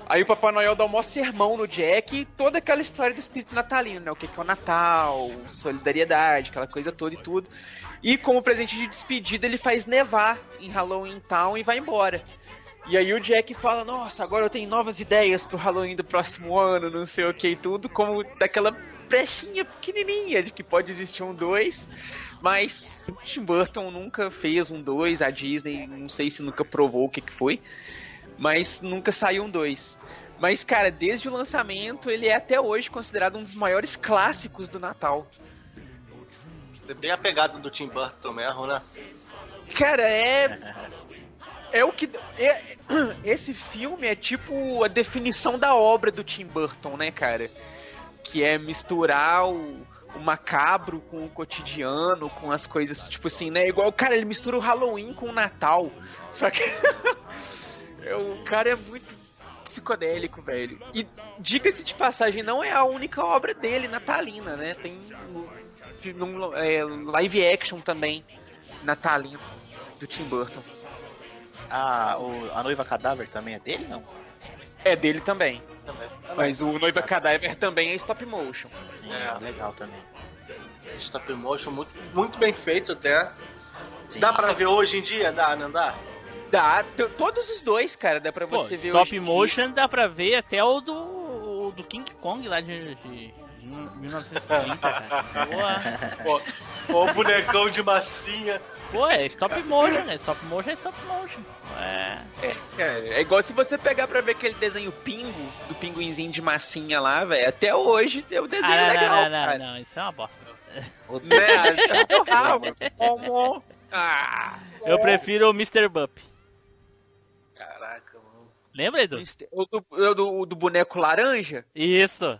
[SPEAKER 3] Aí o Papai Noel dá um maior sermão no Jack e toda aquela história do espírito natalino, né? O que é o Natal, solidariedade, aquela coisa toda e tudo. E como presente de despedida, ele faz nevar em Halloween Town e vai embora. E aí o Jack fala, nossa, agora eu tenho novas ideias pro Halloween do próximo ano, não sei o que e tudo, como daquela brechinha pequenininha de que pode existir um 2, mas o Tim Burton nunca fez um 2, a Disney não sei se nunca provou o que que foi, mas nunca saiu um 2. Mas, cara, desde o lançamento, ele é até hoje considerado um dos maiores clássicos do Natal.
[SPEAKER 2] É bem a pegada do Tim Burton mesmo, né?
[SPEAKER 3] Cara, é. É o que. é- esse filme é tipo a definição da obra do Tim Burton, né, cara? Que é misturar o, o macabro com o cotidiano, com as coisas, tipo assim, né? Igual, cara, ele mistura o Halloween com o Natal. Só que. é, o cara é muito psicodélico, velho. E diga-se de passagem, não é a única obra dele natalina, né? Tem um, um, é, live action também natalino do Tim Burton.
[SPEAKER 4] Ah, o, a noiva cadáver também é dele, não?
[SPEAKER 3] É dele também.
[SPEAKER 2] Também.
[SPEAKER 3] Mas o Noiva Cadáver também é stop motion.
[SPEAKER 4] Sim,
[SPEAKER 2] É.
[SPEAKER 4] é legal também.
[SPEAKER 2] Stop motion muito, muito bem feito até.
[SPEAKER 4] Sim.
[SPEAKER 2] Dá pra ver hoje em dia? Dá, não dá?
[SPEAKER 3] Dá, todos os dois, cara, dá pra
[SPEAKER 1] Pô,
[SPEAKER 3] você ver
[SPEAKER 1] stop motion dá pra ver até o do, do King Kong lá de, de, de 1930, cara. Boa.
[SPEAKER 2] Pô, o bonecão de massinha.
[SPEAKER 1] Pô, é stop motion, né? Stop motion é stop motion. É.
[SPEAKER 3] É, cara, é igual se você pegar pra ver aquele desenho Pingo, do pinguinzinho de massinha lá, velho. Até hoje o desenho
[SPEAKER 1] Ah,
[SPEAKER 3] é
[SPEAKER 1] não,
[SPEAKER 3] legal,
[SPEAKER 1] não, não,
[SPEAKER 3] cara.
[SPEAKER 1] não, isso é uma bosta.
[SPEAKER 3] Né? É o. Como? Ah,
[SPEAKER 1] Eu prefiro o Mr. Bump.
[SPEAKER 2] Caraca, mano.
[SPEAKER 1] Lembra, Edu?
[SPEAKER 3] Mister- O do, o do, o do boneco laranja?
[SPEAKER 1] Isso.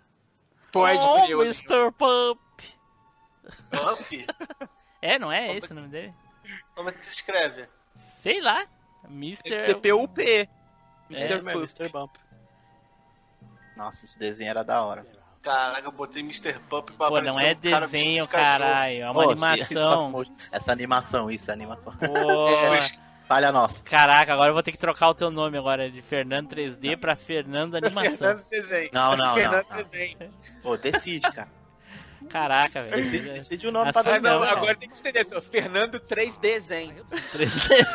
[SPEAKER 3] Pode
[SPEAKER 1] oh,
[SPEAKER 3] crer, eu lembro.
[SPEAKER 1] Mr. Bump.
[SPEAKER 2] Bump?
[SPEAKER 1] É, não é esse o nome dele?
[SPEAKER 2] Como é que se escreve?
[SPEAKER 1] Sei lá.
[SPEAKER 3] Que
[SPEAKER 1] Mr.
[SPEAKER 3] ser PUP.
[SPEAKER 4] É,
[SPEAKER 3] Mr. Pup.
[SPEAKER 4] Mr. Bump. Nossa, esse desenho era da hora.
[SPEAKER 2] Caraca, eu botei Mr. Pump pra
[SPEAKER 1] Pô, não é
[SPEAKER 2] um cara
[SPEAKER 1] desenho,
[SPEAKER 2] de cachorro.
[SPEAKER 1] caralho. É uma
[SPEAKER 4] Pô,
[SPEAKER 1] animação.
[SPEAKER 4] motion- Essa animação, isso, animação.
[SPEAKER 1] Pô.
[SPEAKER 4] Falha nossa.
[SPEAKER 1] Caraca, agora eu vou ter que trocar o teu nome agora de Fernando 3D pra Fernando Animação.
[SPEAKER 3] Fernando Desenho.
[SPEAKER 4] Não, não, não.
[SPEAKER 3] Fernando
[SPEAKER 4] não.
[SPEAKER 3] Desenho.
[SPEAKER 4] Pô, decide, cara.
[SPEAKER 1] Caraca, velho.
[SPEAKER 4] decide o nome pra
[SPEAKER 3] Ah, não,
[SPEAKER 1] Não,
[SPEAKER 3] agora tem que estender. Seu Fernando 3 Desenho.
[SPEAKER 1] 3D.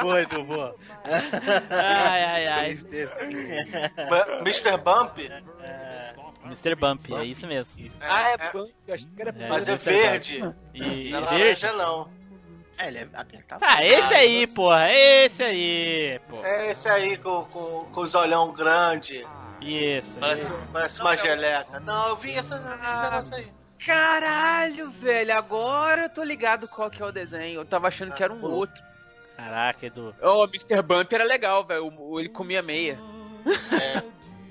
[SPEAKER 4] Boa, Edu, boa.
[SPEAKER 1] Ai, ai, ai.
[SPEAKER 2] Ma- Mr. Bump?
[SPEAKER 1] Mr. Bump, é isso mesmo.
[SPEAKER 3] Ah, é,
[SPEAKER 2] é,
[SPEAKER 3] Bump, eu achei que era
[SPEAKER 1] É,
[SPEAKER 2] mas é
[SPEAKER 1] Mr.
[SPEAKER 2] verde.
[SPEAKER 1] E
[SPEAKER 2] Não é
[SPEAKER 1] verde.
[SPEAKER 2] laranja, não.
[SPEAKER 4] É, ele é. Tá
[SPEAKER 1] esse
[SPEAKER 2] Ah,
[SPEAKER 1] aí,
[SPEAKER 2] isso-
[SPEAKER 1] porra. Esse aí, pô.
[SPEAKER 2] É esse aí com, com, com os olhão grande.
[SPEAKER 1] Isso.
[SPEAKER 2] Parece, parece uma geleca. Não, eu vi essa, esse negócio aí.
[SPEAKER 3] Caralho, velho, agora eu tô ligado qual que é o desenho. Eu tava achando que era um outro.
[SPEAKER 1] Caraca, Edu.
[SPEAKER 3] Oh, o Mr. Bump era legal, velho. Ele comia meia.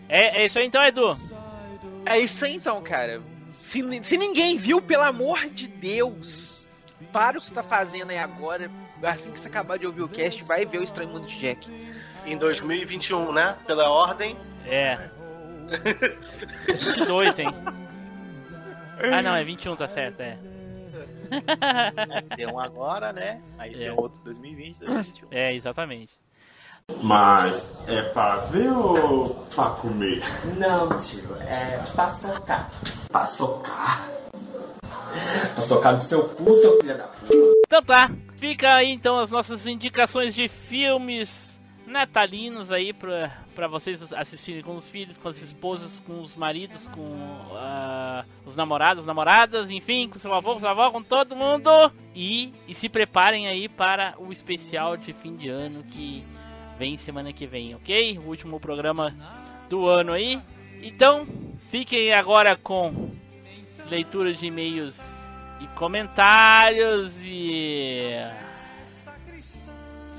[SPEAKER 1] É, é isso aí então, Edu.
[SPEAKER 3] É isso aí então, cara. Se, se ninguém viu, pelo amor de Deus, para o que você tá fazendo aí agora. Assim que você acabar de ouvir o cast, vai ver o Estranho Mundo de Jack.
[SPEAKER 2] Em 2021, né? Pela ordem.
[SPEAKER 1] É. 22, hein? Ah, não, é 21, tá certo, é.
[SPEAKER 4] Tem um agora, né? Aí
[SPEAKER 1] É.
[SPEAKER 4] tem outro 2020, 2021.
[SPEAKER 1] É, exatamente.
[SPEAKER 7] Mas é pra ver ou pra comer?
[SPEAKER 8] Não, tio, é pra socar. Pra socar? Pra socar no seu cu, seu filho da puta.
[SPEAKER 1] Então tá, fica aí então as nossas indicações de filmes natalinos aí pra, pra vocês assistirem com os filhos, com as esposas, com os maridos, com ah, os namorados, namoradas, enfim, com seu avô, com sua avó, com todo mundo. E, e se preparem aí para o especial de fim de ano que vem semana que vem, ok? O último programa do ano aí. Então, fiquem agora com leitura de e-mails e comentários e.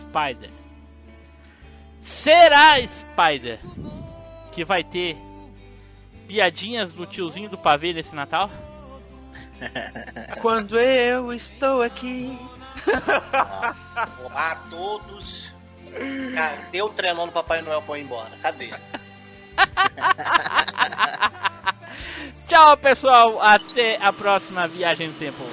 [SPEAKER 1] Spider. Será Spider que vai ter piadinhas do tiozinho do pavê nesse Natal?
[SPEAKER 3] Quando eu estou aqui.
[SPEAKER 2] Olá a todos. Cadê o trenó no Papai Noel ir embora? Cadê?
[SPEAKER 1] Tchau, pessoal. Até a próxima viagem no tempo.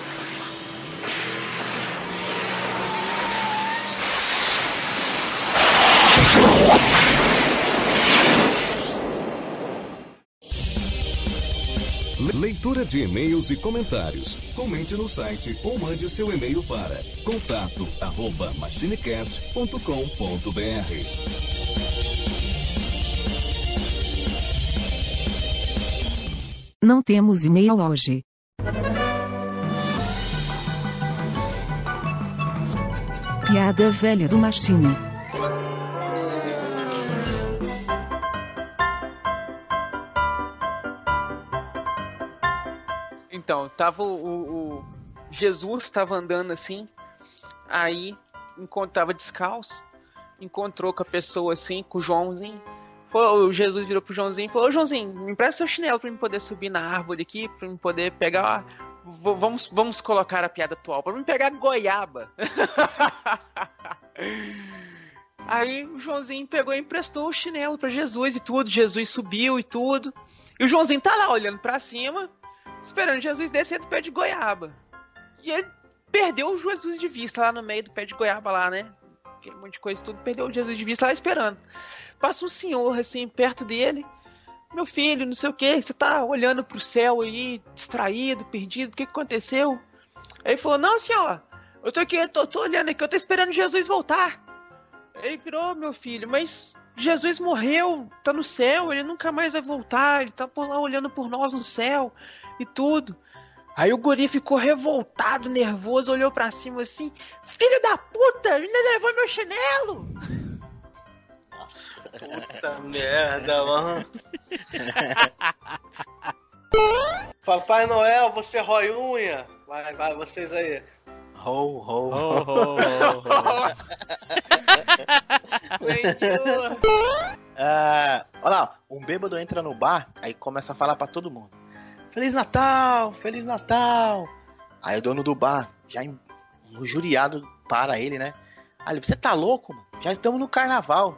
[SPEAKER 5] Leitura de e-mails e comentários. Comente no site ou mande seu e-mail para contato arroba machinecast.com.br.
[SPEAKER 9] Não temos e-mail hoje. Piada velha do Machine.
[SPEAKER 3] Então, tava o, o- Jesus estava andando assim, aí encontrava descalço, encontrou com a pessoa assim, com o Joãozinho. O Jesus virou pro Joãozinho e falou: Joãozinho, me empresta seu chinelo pra eu poder subir na árvore aqui, pra eu poder pegar. Vamos, vamos colocar a piada atual, pra eu pegar goiaba. Aí o Joãozinho pegou e emprestou o chinelo pra Jesus e tudo. Jesus subiu e tudo. E o Joãozinho tá lá olhando pra cima, esperando Jesus descer do pé de goiaba. E ele perdeu o Jesus de vista lá no meio do pé de goiaba lá, né? Aquele monte de coisa tudo, perdeu o Jesus de vista lá esperando. Passa um senhor assim perto dele. Meu filho, não sei o que, você tá olhando pro céu aí, distraído, perdido, o que, que aconteceu? Aí ele falou, não senhor, eu tô aqui, eu tô, tô olhando aqui, eu tô esperando Jesus voltar. Ele virou, meu filho, mas Jesus morreu, tá no céu, ele nunca mais vai voltar, ele tá por lá olhando por nós no céu e tudo. Aí o guri ficou revoltado, nervoso, olhou pra cima assim: Filho da puta, ainda levou meu chinelo!
[SPEAKER 2] Puta merda, mano. Papai Noel, você rói unha? Vai, vai, vocês aí.
[SPEAKER 4] Ho, ho, ho.
[SPEAKER 1] oh, oh,
[SPEAKER 3] Senhor!
[SPEAKER 4] Ah, olha lá, um bêbado entra no bar, aí começa a falar pra todo mundo: Feliz Natal, Feliz Natal. Aí o dono do bar, já in- injuriado, para ele, né? Aí você tá louco, mano? Já estamos no carnaval.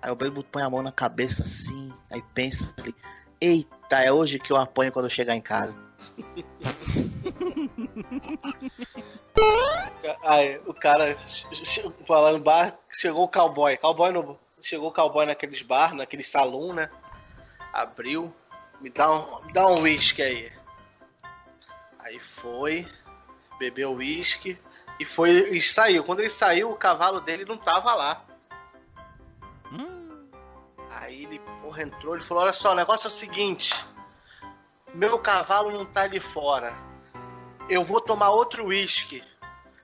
[SPEAKER 4] Aí o bêbado põe a mão na cabeça assim, aí pensa, ele, eita, é hoje que eu apanho quando eu chegar em casa.
[SPEAKER 2] Aí, o cara falando bar, chegou o cowboy. Cowboy no, chegou o cowboy naqueles bar, naquele salão, né? Abriu. Me dá um, me dá um whisky aí. Aí foi, bebeu whisky e foi e saiu. Quando ele saiu, o cavalo dele não tava lá.
[SPEAKER 1] Hum,
[SPEAKER 2] Aí ele, porra, entrou e falou: Olha só, o negócio é o seguinte: Meu cavalo não tá ali fora. Eu vou tomar outro uísque.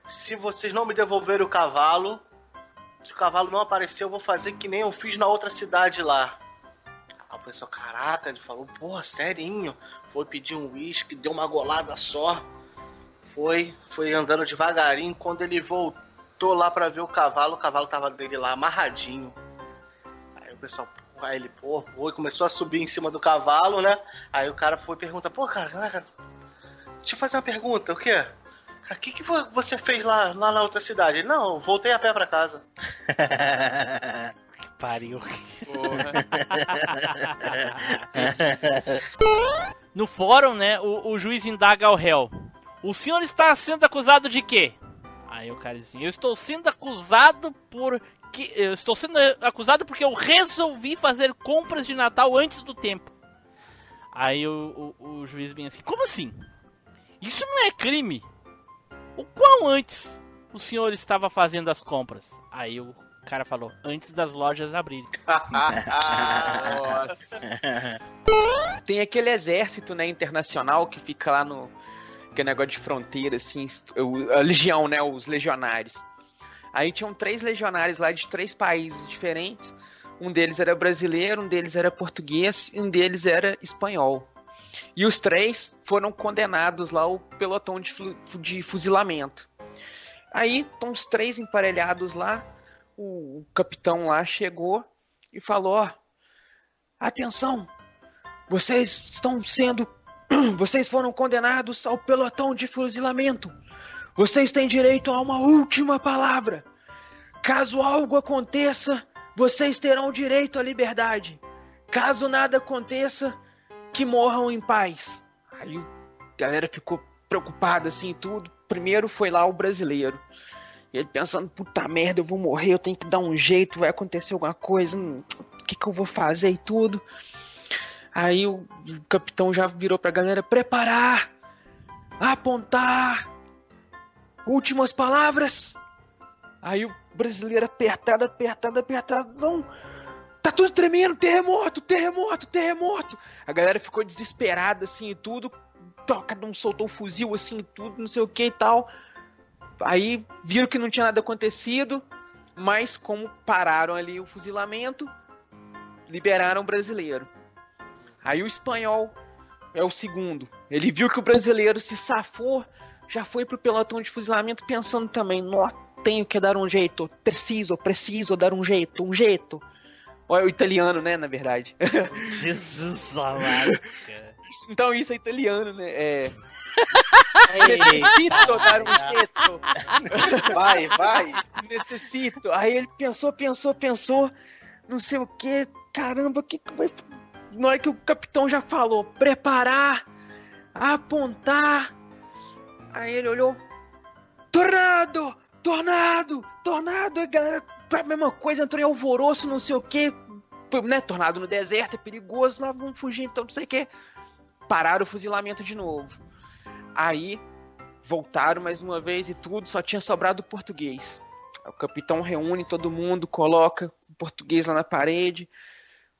[SPEAKER 2] Se vocês não me devolverem o cavalo, se o cavalo não aparecer, eu vou fazer que nem eu fiz na outra cidade lá. Aí o pessoal, caraca, ele falou: Porra, serinho. Foi pedir um uísque, deu uma golada só. Foi, foi andando devagarinho. Quando ele voltou lá pra ver o cavalo, o cavalo tava dele lá amarradinho. Aí o pessoal, aí ele, pô, foi, começou a subir em cima do cavalo, né? Aí o cara foi pergunta, pô, cara, caraca, deixa eu fazer uma pergunta, o quê? Cara, o que, que vo- você fez lá, lá na outra cidade? Ele, não, voltei a pé pra casa.
[SPEAKER 1] pariu. No fórum, né, o, o juiz indaga ao réu. O senhor está sendo acusado de quê? Aí o cara diz eu estou sendo acusado por... Que, eu estou sendo acusado porque eu resolvi fazer compras de Natal antes do tempo. Aí o, o, o juiz vem assim, como assim? Isso não é crime. O qual antes o senhor estava fazendo as compras? Aí o cara falou, antes das lojas abrirem.
[SPEAKER 3] Tem aquele exército, né, internacional que fica lá no que é negócio de fronteira, assim, a legião, né, os legionários. Aí tinham três legionários lá de três países diferentes. Um deles era brasileiro, um deles era português e um deles era espanhol. E os três foram condenados lá ao pelotão de, de fuzilamento. Aí estão os três emparelhados lá. O, o capitão lá chegou e falou: ó, atenção, vocês estão sendo. Vocês foram condenados ao pelotão de fuzilamento. Vocês têm direito a uma última palavra. Caso algo aconteça, vocês terão direito à liberdade. Caso nada aconteça, que morram em paz. Aí a galera ficou preocupada assim tudo. Primeiro foi lá o brasileiro. E ele pensando, puta merda, eu vou morrer, eu tenho que dar um jeito, vai acontecer alguma coisa, hum, o que, que eu vou fazer e tudo. Aí o o capitão já virou pra galera, preparar, apontar, últimas palavras. Aí o brasileiro apertado, apertado, apertado, não, tá tudo tremendo, terremoto, terremoto, terremoto. A galera ficou desesperada assim e tudo, cada um soltou o fuzil assim e tudo, não sei o que e tal. Aí viram que não tinha nada acontecido, mas como pararam ali o fuzilamento, liberaram o brasileiro. Aí o espanhol é o segundo. Ele viu que o brasileiro se safou, já foi pro pelotão de fuzilamento pensando também, nó, tenho que dar um jeito, preciso, preciso dar um jeito, um jeito. Olha o italiano, né, na verdade.
[SPEAKER 1] Jesus amado.
[SPEAKER 3] então isso é italiano, né? É. Necessito dar um jeito.
[SPEAKER 2] Vai, vai.
[SPEAKER 3] necessito. Aí ele pensou, pensou, pensou, não sei o que, caramba, o que, vai. Na hora que o capitão já falou, preparar, apontar. Aí ele olhou, tornado, tornado, tornado. E a galera, a mesma coisa, entrou em alvoroço, não sei o que, né? Tornado no deserto é perigoso, nós vamos fugir, então não sei o que. Pararam o fuzilamento de novo. Aí voltaram mais uma vez e tudo, só tinha sobrado o português. O capitão reúne todo mundo, coloca o português lá na parede.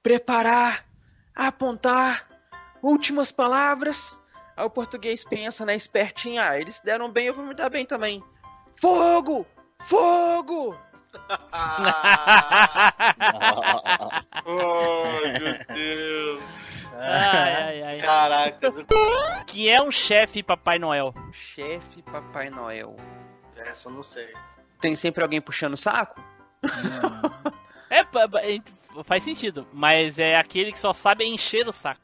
[SPEAKER 3] Preparar, apontar, últimas palavras. Aí o português pensa, né, espertinho, ah, eles deram bem, eu vou me dar bem também. Fogo! Fogo!
[SPEAKER 2] Ai, meu Deus.
[SPEAKER 1] Ai, ai, ai.
[SPEAKER 2] Caraca.
[SPEAKER 1] Que é um chefe Papai Noel.
[SPEAKER 3] Chefe Papai Noel.
[SPEAKER 2] Essa eu não sei.
[SPEAKER 3] Tem sempre alguém puxando o saco?
[SPEAKER 1] É, pa- ent- faz sentido, mas é aquele que só sabe encher o saco.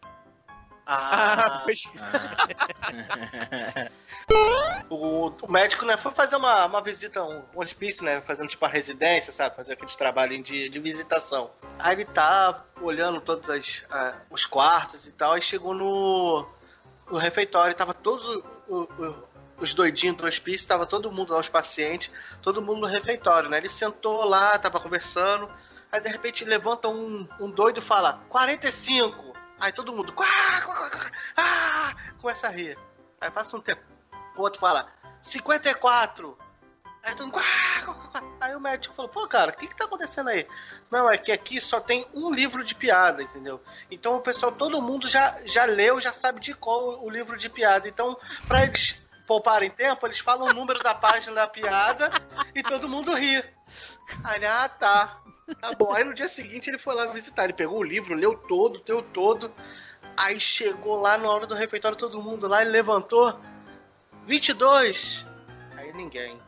[SPEAKER 3] Ah, pois-
[SPEAKER 2] O, o médico, né, foi fazer uma, uma visita, um, um hospício, né? Fazendo tipo uma residência, sabe? Fazer aqueles trabalhinhos de, de visitação. Aí ele tá olhando todos as, ah, os quartos e tal, aí chegou no, no refeitório, tava todos o- o- o- os doidinhos do hospício, tava todo mundo lá, os pacientes, todo mundo no refeitório, né? Ele sentou lá, tava conversando, aí de repente levanta um, um doido e fala, 45! Aí todo mundo, quá, quá, quá, ah, começa a rir. Aí passa um tempo, o outro fala, 54! Aí todo mundo, quá. Aí o médico falou, pô, cara, o que que tá acontecendo aí? Não, é que aqui só tem um livro de piada, entendeu? Então o pessoal, todo mundo já, já leu, já sabe de qual o livro de piada. Então, pra eles pouparem tempo, eles falam o número da página da piada e todo mundo ri. Aí ah, tá. Tá bom. Aí no dia seguinte ele foi lá visitar. Ele pegou o livro, leu todo, leu todo. Aí chegou lá na hora do refeitório, todo mundo lá, ele levantou. 22. Aí ninguém.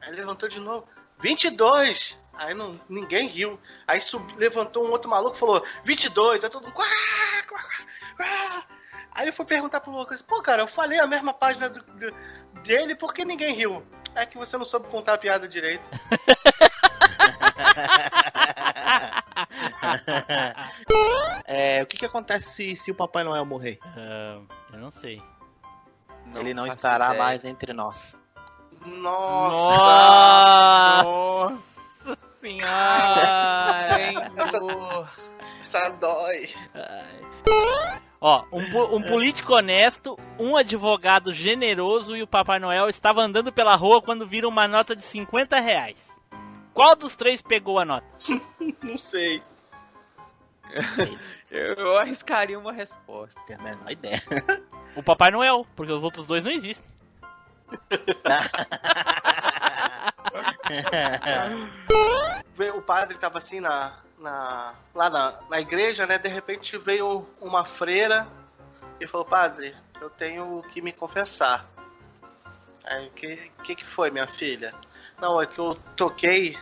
[SPEAKER 2] Aí levantou de novo. 22. Aí não, ninguém riu. Aí sub, levantou um outro maluco e falou: 22. Aí todo mundo. Quá, quá, quá. Aí ele foi perguntar pro Lucas: Pô, cara, eu falei a mesma página do- do- dele, por que ninguém riu? É que você não soube contar a piada direito.
[SPEAKER 4] É, o que, que acontece se, se o Papai Noel morrer?
[SPEAKER 1] Ah, eu não sei.
[SPEAKER 4] Ele não estará
[SPEAKER 3] ideia.
[SPEAKER 4] mais entre nós.
[SPEAKER 2] Nossa!
[SPEAKER 1] Nossa senhora!
[SPEAKER 3] Senhor.
[SPEAKER 2] Essa dói.
[SPEAKER 1] Ó, um, po- um político honesto, um advogado generoso e o Papai Noel estavam andando pela rua quando viram uma nota de 50 reais. Qual dos três pegou a nota?
[SPEAKER 2] Não sei.
[SPEAKER 3] Eu, eu arriscaria uma resposta.
[SPEAKER 4] Tenho a menor ideia.
[SPEAKER 1] O Papai Noel, porque os outros dois não existem.
[SPEAKER 2] O padre tava assim na, na, lá na, na igreja, né? De repente veio uma freira e falou, padre, eu tenho que me confessar. Aí, o que, que que foi, minha filha? Não, é que eu toquei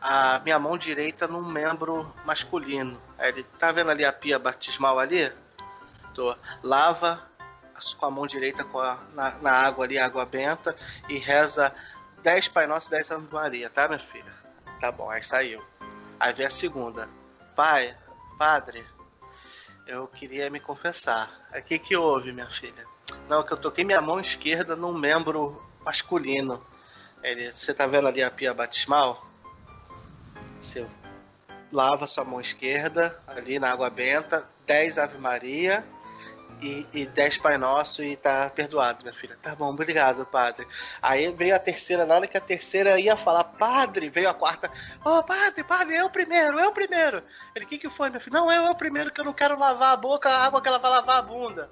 [SPEAKER 2] a minha mão direita num membro masculino. Ele, tá vendo ali a pia batismal ali? Tô. Lava com a mão direita com a- na, na água ali, água benta, e reza 10 Pai Nosso e 10 Ave Maria, tá, minha filha? Tá bom, aí saiu. Aí veio a segunda. Pai, padre, eu queria me confessar. O que que houve, minha filha? Não, que eu toquei minha mão esquerda num membro masculino. Ele, você tá vendo ali a pia batismal? Você lava sua mão esquerda ali na água benta, 10 Ave Maria e, e 10 Pai Nosso e tá perdoado, minha filha. Tá bom, obrigado, padre. Aí veio a terceira, na hora que a terceira ia falar, padre, veio a quarta, ô padre, padre, eu primeiro, eu primeiro. Ele, o que que foi, minha filha? Não, eu, eu primeiro, que eu não quero lavar a boca, a água que ela vai lavar a bunda.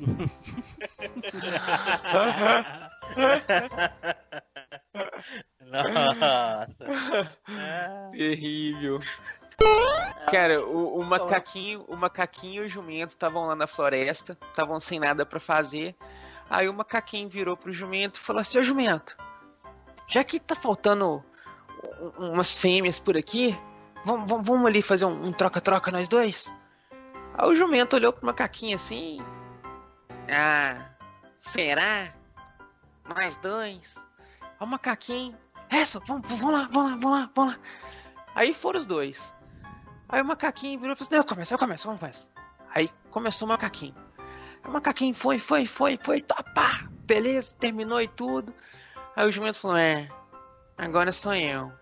[SPEAKER 4] Nossa.
[SPEAKER 3] Terrível. Cara, o, o macaquinho, o macaquinho e o jumento estavam lá na floresta, estavam sem nada pra fazer. Aí o macaquinho virou pro jumento e falou assim: Ô jumento, já que tá faltando um- umas fêmeas por aqui, vamos, vamos, vamos ali fazer um um troca-troca nós dois? Aí o jumento olhou pro macaquinho assim: Ah, será? Mais? Aí o macaquinho: Essa, vamos, vamos lá, vamos lá, vamos lá, vamos lá. Aí foram os dois. Aí o macaquinho virou e falou assim: eu começo, eu começo, vamos começar. Aí começou o macaquinho. O macaquinho foi, foi, foi, foi, tá, pá, beleza, terminou e tudo. Aí o jumento falou: É, agora sou eu.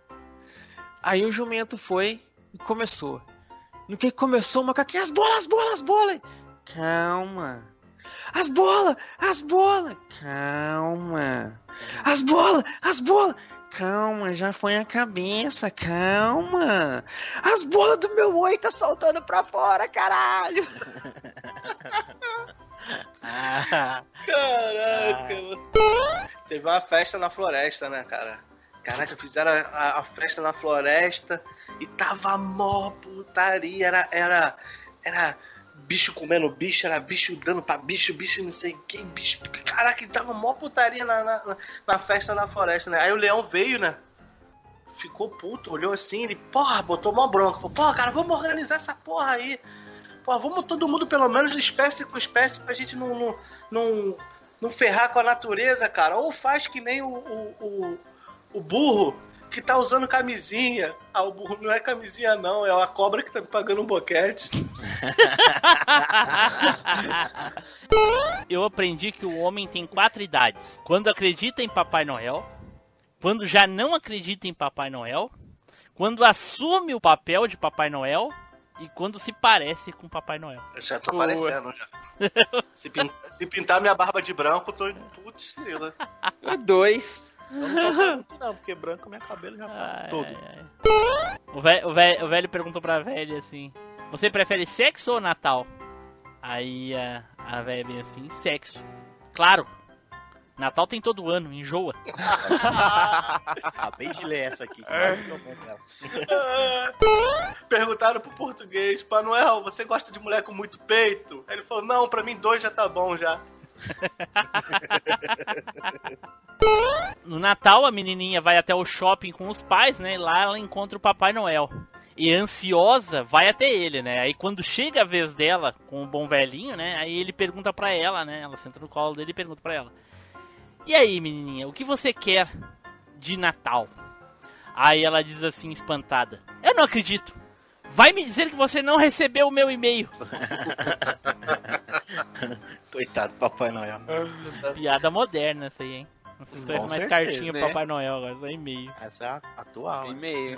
[SPEAKER 3] Aí o jumento foi e começou. No que começou o macaquinho: As bolas, as bolas, as bolas. Calma. As bolas, as bolas. Calma. As bolas, as bolas. Calma, já foi a cabeça, calma. As bolas do meu oi tá saltando pra fora, caralho.
[SPEAKER 4] Ah,
[SPEAKER 2] Caraca, mano. Teve uma festa na floresta, né, cara? Caraca, fizeram a, a- a festa na floresta e tava mó putaria. Era, era, era bicho comendo bicho, era bicho dando pra bicho, bicho não sei quem, bicho. Caraca, tava mó putaria na, na, na festa na floresta, né? Aí o leão veio, né? Ficou puto, olhou assim, ele, porra, botou mó bronca. Falou, porra, cara, vamos organizar essa porra aí. Pô, vamos todo mundo, pelo menos, espécie com espécie, pra gente não, não, não, não ferrar com a natureza, cara. Ou faz que nem o, o, o, o burro que tá usando camisinha. Ah, o burro não é camisinha, não, é a cobra que tá me pagando um boquete.
[SPEAKER 1] Eu aprendi que o homem tem quatro idades: quando acredita em Papai Noel, quando já não acredita em Papai Noel, quando assume o papel de Papai Noel e quando se parece com Papai Noel.
[SPEAKER 2] Eu já tô
[SPEAKER 3] Boa.
[SPEAKER 2] aparecendo já. Se, pin- se pintar minha barba de branco, eu tô. Putz, grila.
[SPEAKER 3] Dois.
[SPEAKER 4] Eu não tô muito não, porque branco meu cabelo já tá
[SPEAKER 1] Ai,
[SPEAKER 4] todo.
[SPEAKER 1] ai, ai. O, velho, o, velho, o velho perguntou pra velha assim: Você prefere sexo ou Natal? Aí a, a velha bem assim: Sexo. Claro. Natal tem todo ano, enjoa.
[SPEAKER 4] Acabei de ler essa aqui.
[SPEAKER 2] Perguntaram pro português, Manuel, você gosta de mulher com muito peito? Aí Ele falou, não, pra mim dois já tá bom já.
[SPEAKER 1] No Natal, a menininha vai até o shopping com os pais, né? E lá ela encontra o Papai Noel. E ansiosa, vai até ele, né? Aí quando chega a vez dela com o bom velhinho, né? Aí ele pergunta pra ela, né? Ela senta no colo dele e pergunta pra ela: E aí, menininha, o que você quer de Natal? Aí ela diz assim, espantada: Eu não acredito! Vai me dizer que você não recebeu o meu e-mail.
[SPEAKER 4] Coitado do Papai Noel.
[SPEAKER 1] Piada moderna essa aí, hein? Não se escreve
[SPEAKER 4] Com
[SPEAKER 1] mais
[SPEAKER 4] certeza,
[SPEAKER 1] cartinha pro
[SPEAKER 3] né?
[SPEAKER 1] Papai Noel, agora só e-mail.
[SPEAKER 4] Essa é a atual. né?
[SPEAKER 3] E-mail.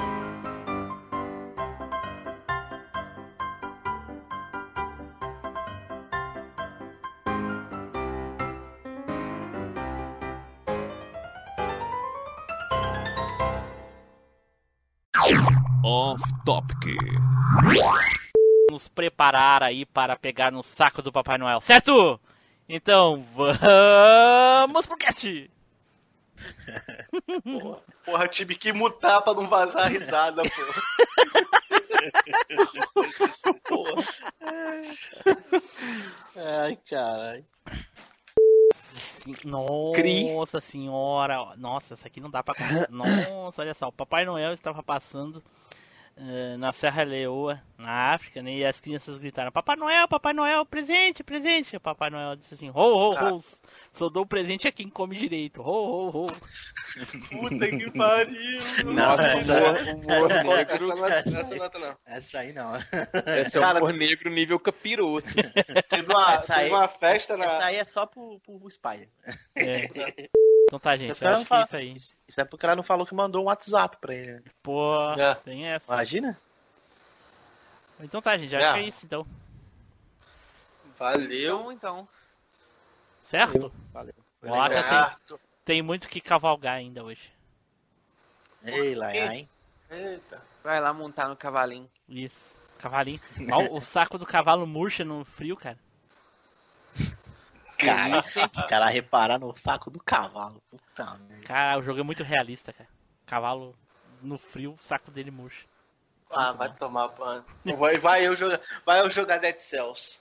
[SPEAKER 5] Off Topic.
[SPEAKER 1] Nos preparar aí para pegar no saco do Papai Noel, certo? Então, vamos pro cast!
[SPEAKER 2] Porra, tive que mutar pra não vazar a risada, porra. porra. Ai, caralho.
[SPEAKER 1] Nossa
[SPEAKER 3] Cri.
[SPEAKER 1] senhora, nossa, isso aqui não dá pra. Nossa, olha só, o Papai Noel estava passando na Serra Leoa, na África, né? E as crianças gritaram: Papai Noel, Papai Noel, presente, presente. O Papai Noel disse assim: Ho, ho, ho, só dou o presente a quem come direito. Ho, ho, ho.
[SPEAKER 2] Puta que pariu.
[SPEAKER 3] Nossa, humor, humor negro.
[SPEAKER 2] essa nota, essa nota não.
[SPEAKER 4] Essa aí não.
[SPEAKER 3] Esse é o
[SPEAKER 2] Cara,
[SPEAKER 3] humor negro nível capiroto.
[SPEAKER 2] Teve uma,
[SPEAKER 4] Essa
[SPEAKER 2] teve
[SPEAKER 4] aí-
[SPEAKER 2] uma festa na.
[SPEAKER 4] Essa aí é só pro, pro Spider.
[SPEAKER 1] É. Então tá, gente,
[SPEAKER 4] Ela
[SPEAKER 1] acho
[SPEAKER 4] fala-
[SPEAKER 1] é isso aí.
[SPEAKER 4] Isso isso é porque ela não falou que mandou um WhatsApp pra ele. né?
[SPEAKER 1] Pô,
[SPEAKER 2] É.
[SPEAKER 1] tem essa.
[SPEAKER 4] Imagina?
[SPEAKER 1] Então tá, gente, acho
[SPEAKER 2] É.
[SPEAKER 1] que é isso então.
[SPEAKER 2] Valeu.
[SPEAKER 3] Então, então.
[SPEAKER 1] Certo?
[SPEAKER 4] Valeu.
[SPEAKER 1] Tá, tem, tem muito que cavalgar ainda hoje.
[SPEAKER 4] Ei, lá, hein?
[SPEAKER 2] Eita.
[SPEAKER 3] Vai lá montar no cavalinho.
[SPEAKER 1] Isso. Cavalinho. O saco do cavalo murcha no frio, cara.
[SPEAKER 4] Cara, os caras repararam no saco do cavalo. Puta merda.
[SPEAKER 1] Cara, o jogo é muito realista, cara. Cavalo no frio, o saco dele murcha.
[SPEAKER 2] Ah, vai tomar banho. Vai, vai, eu jogar, vai eu jogar Dead Cells.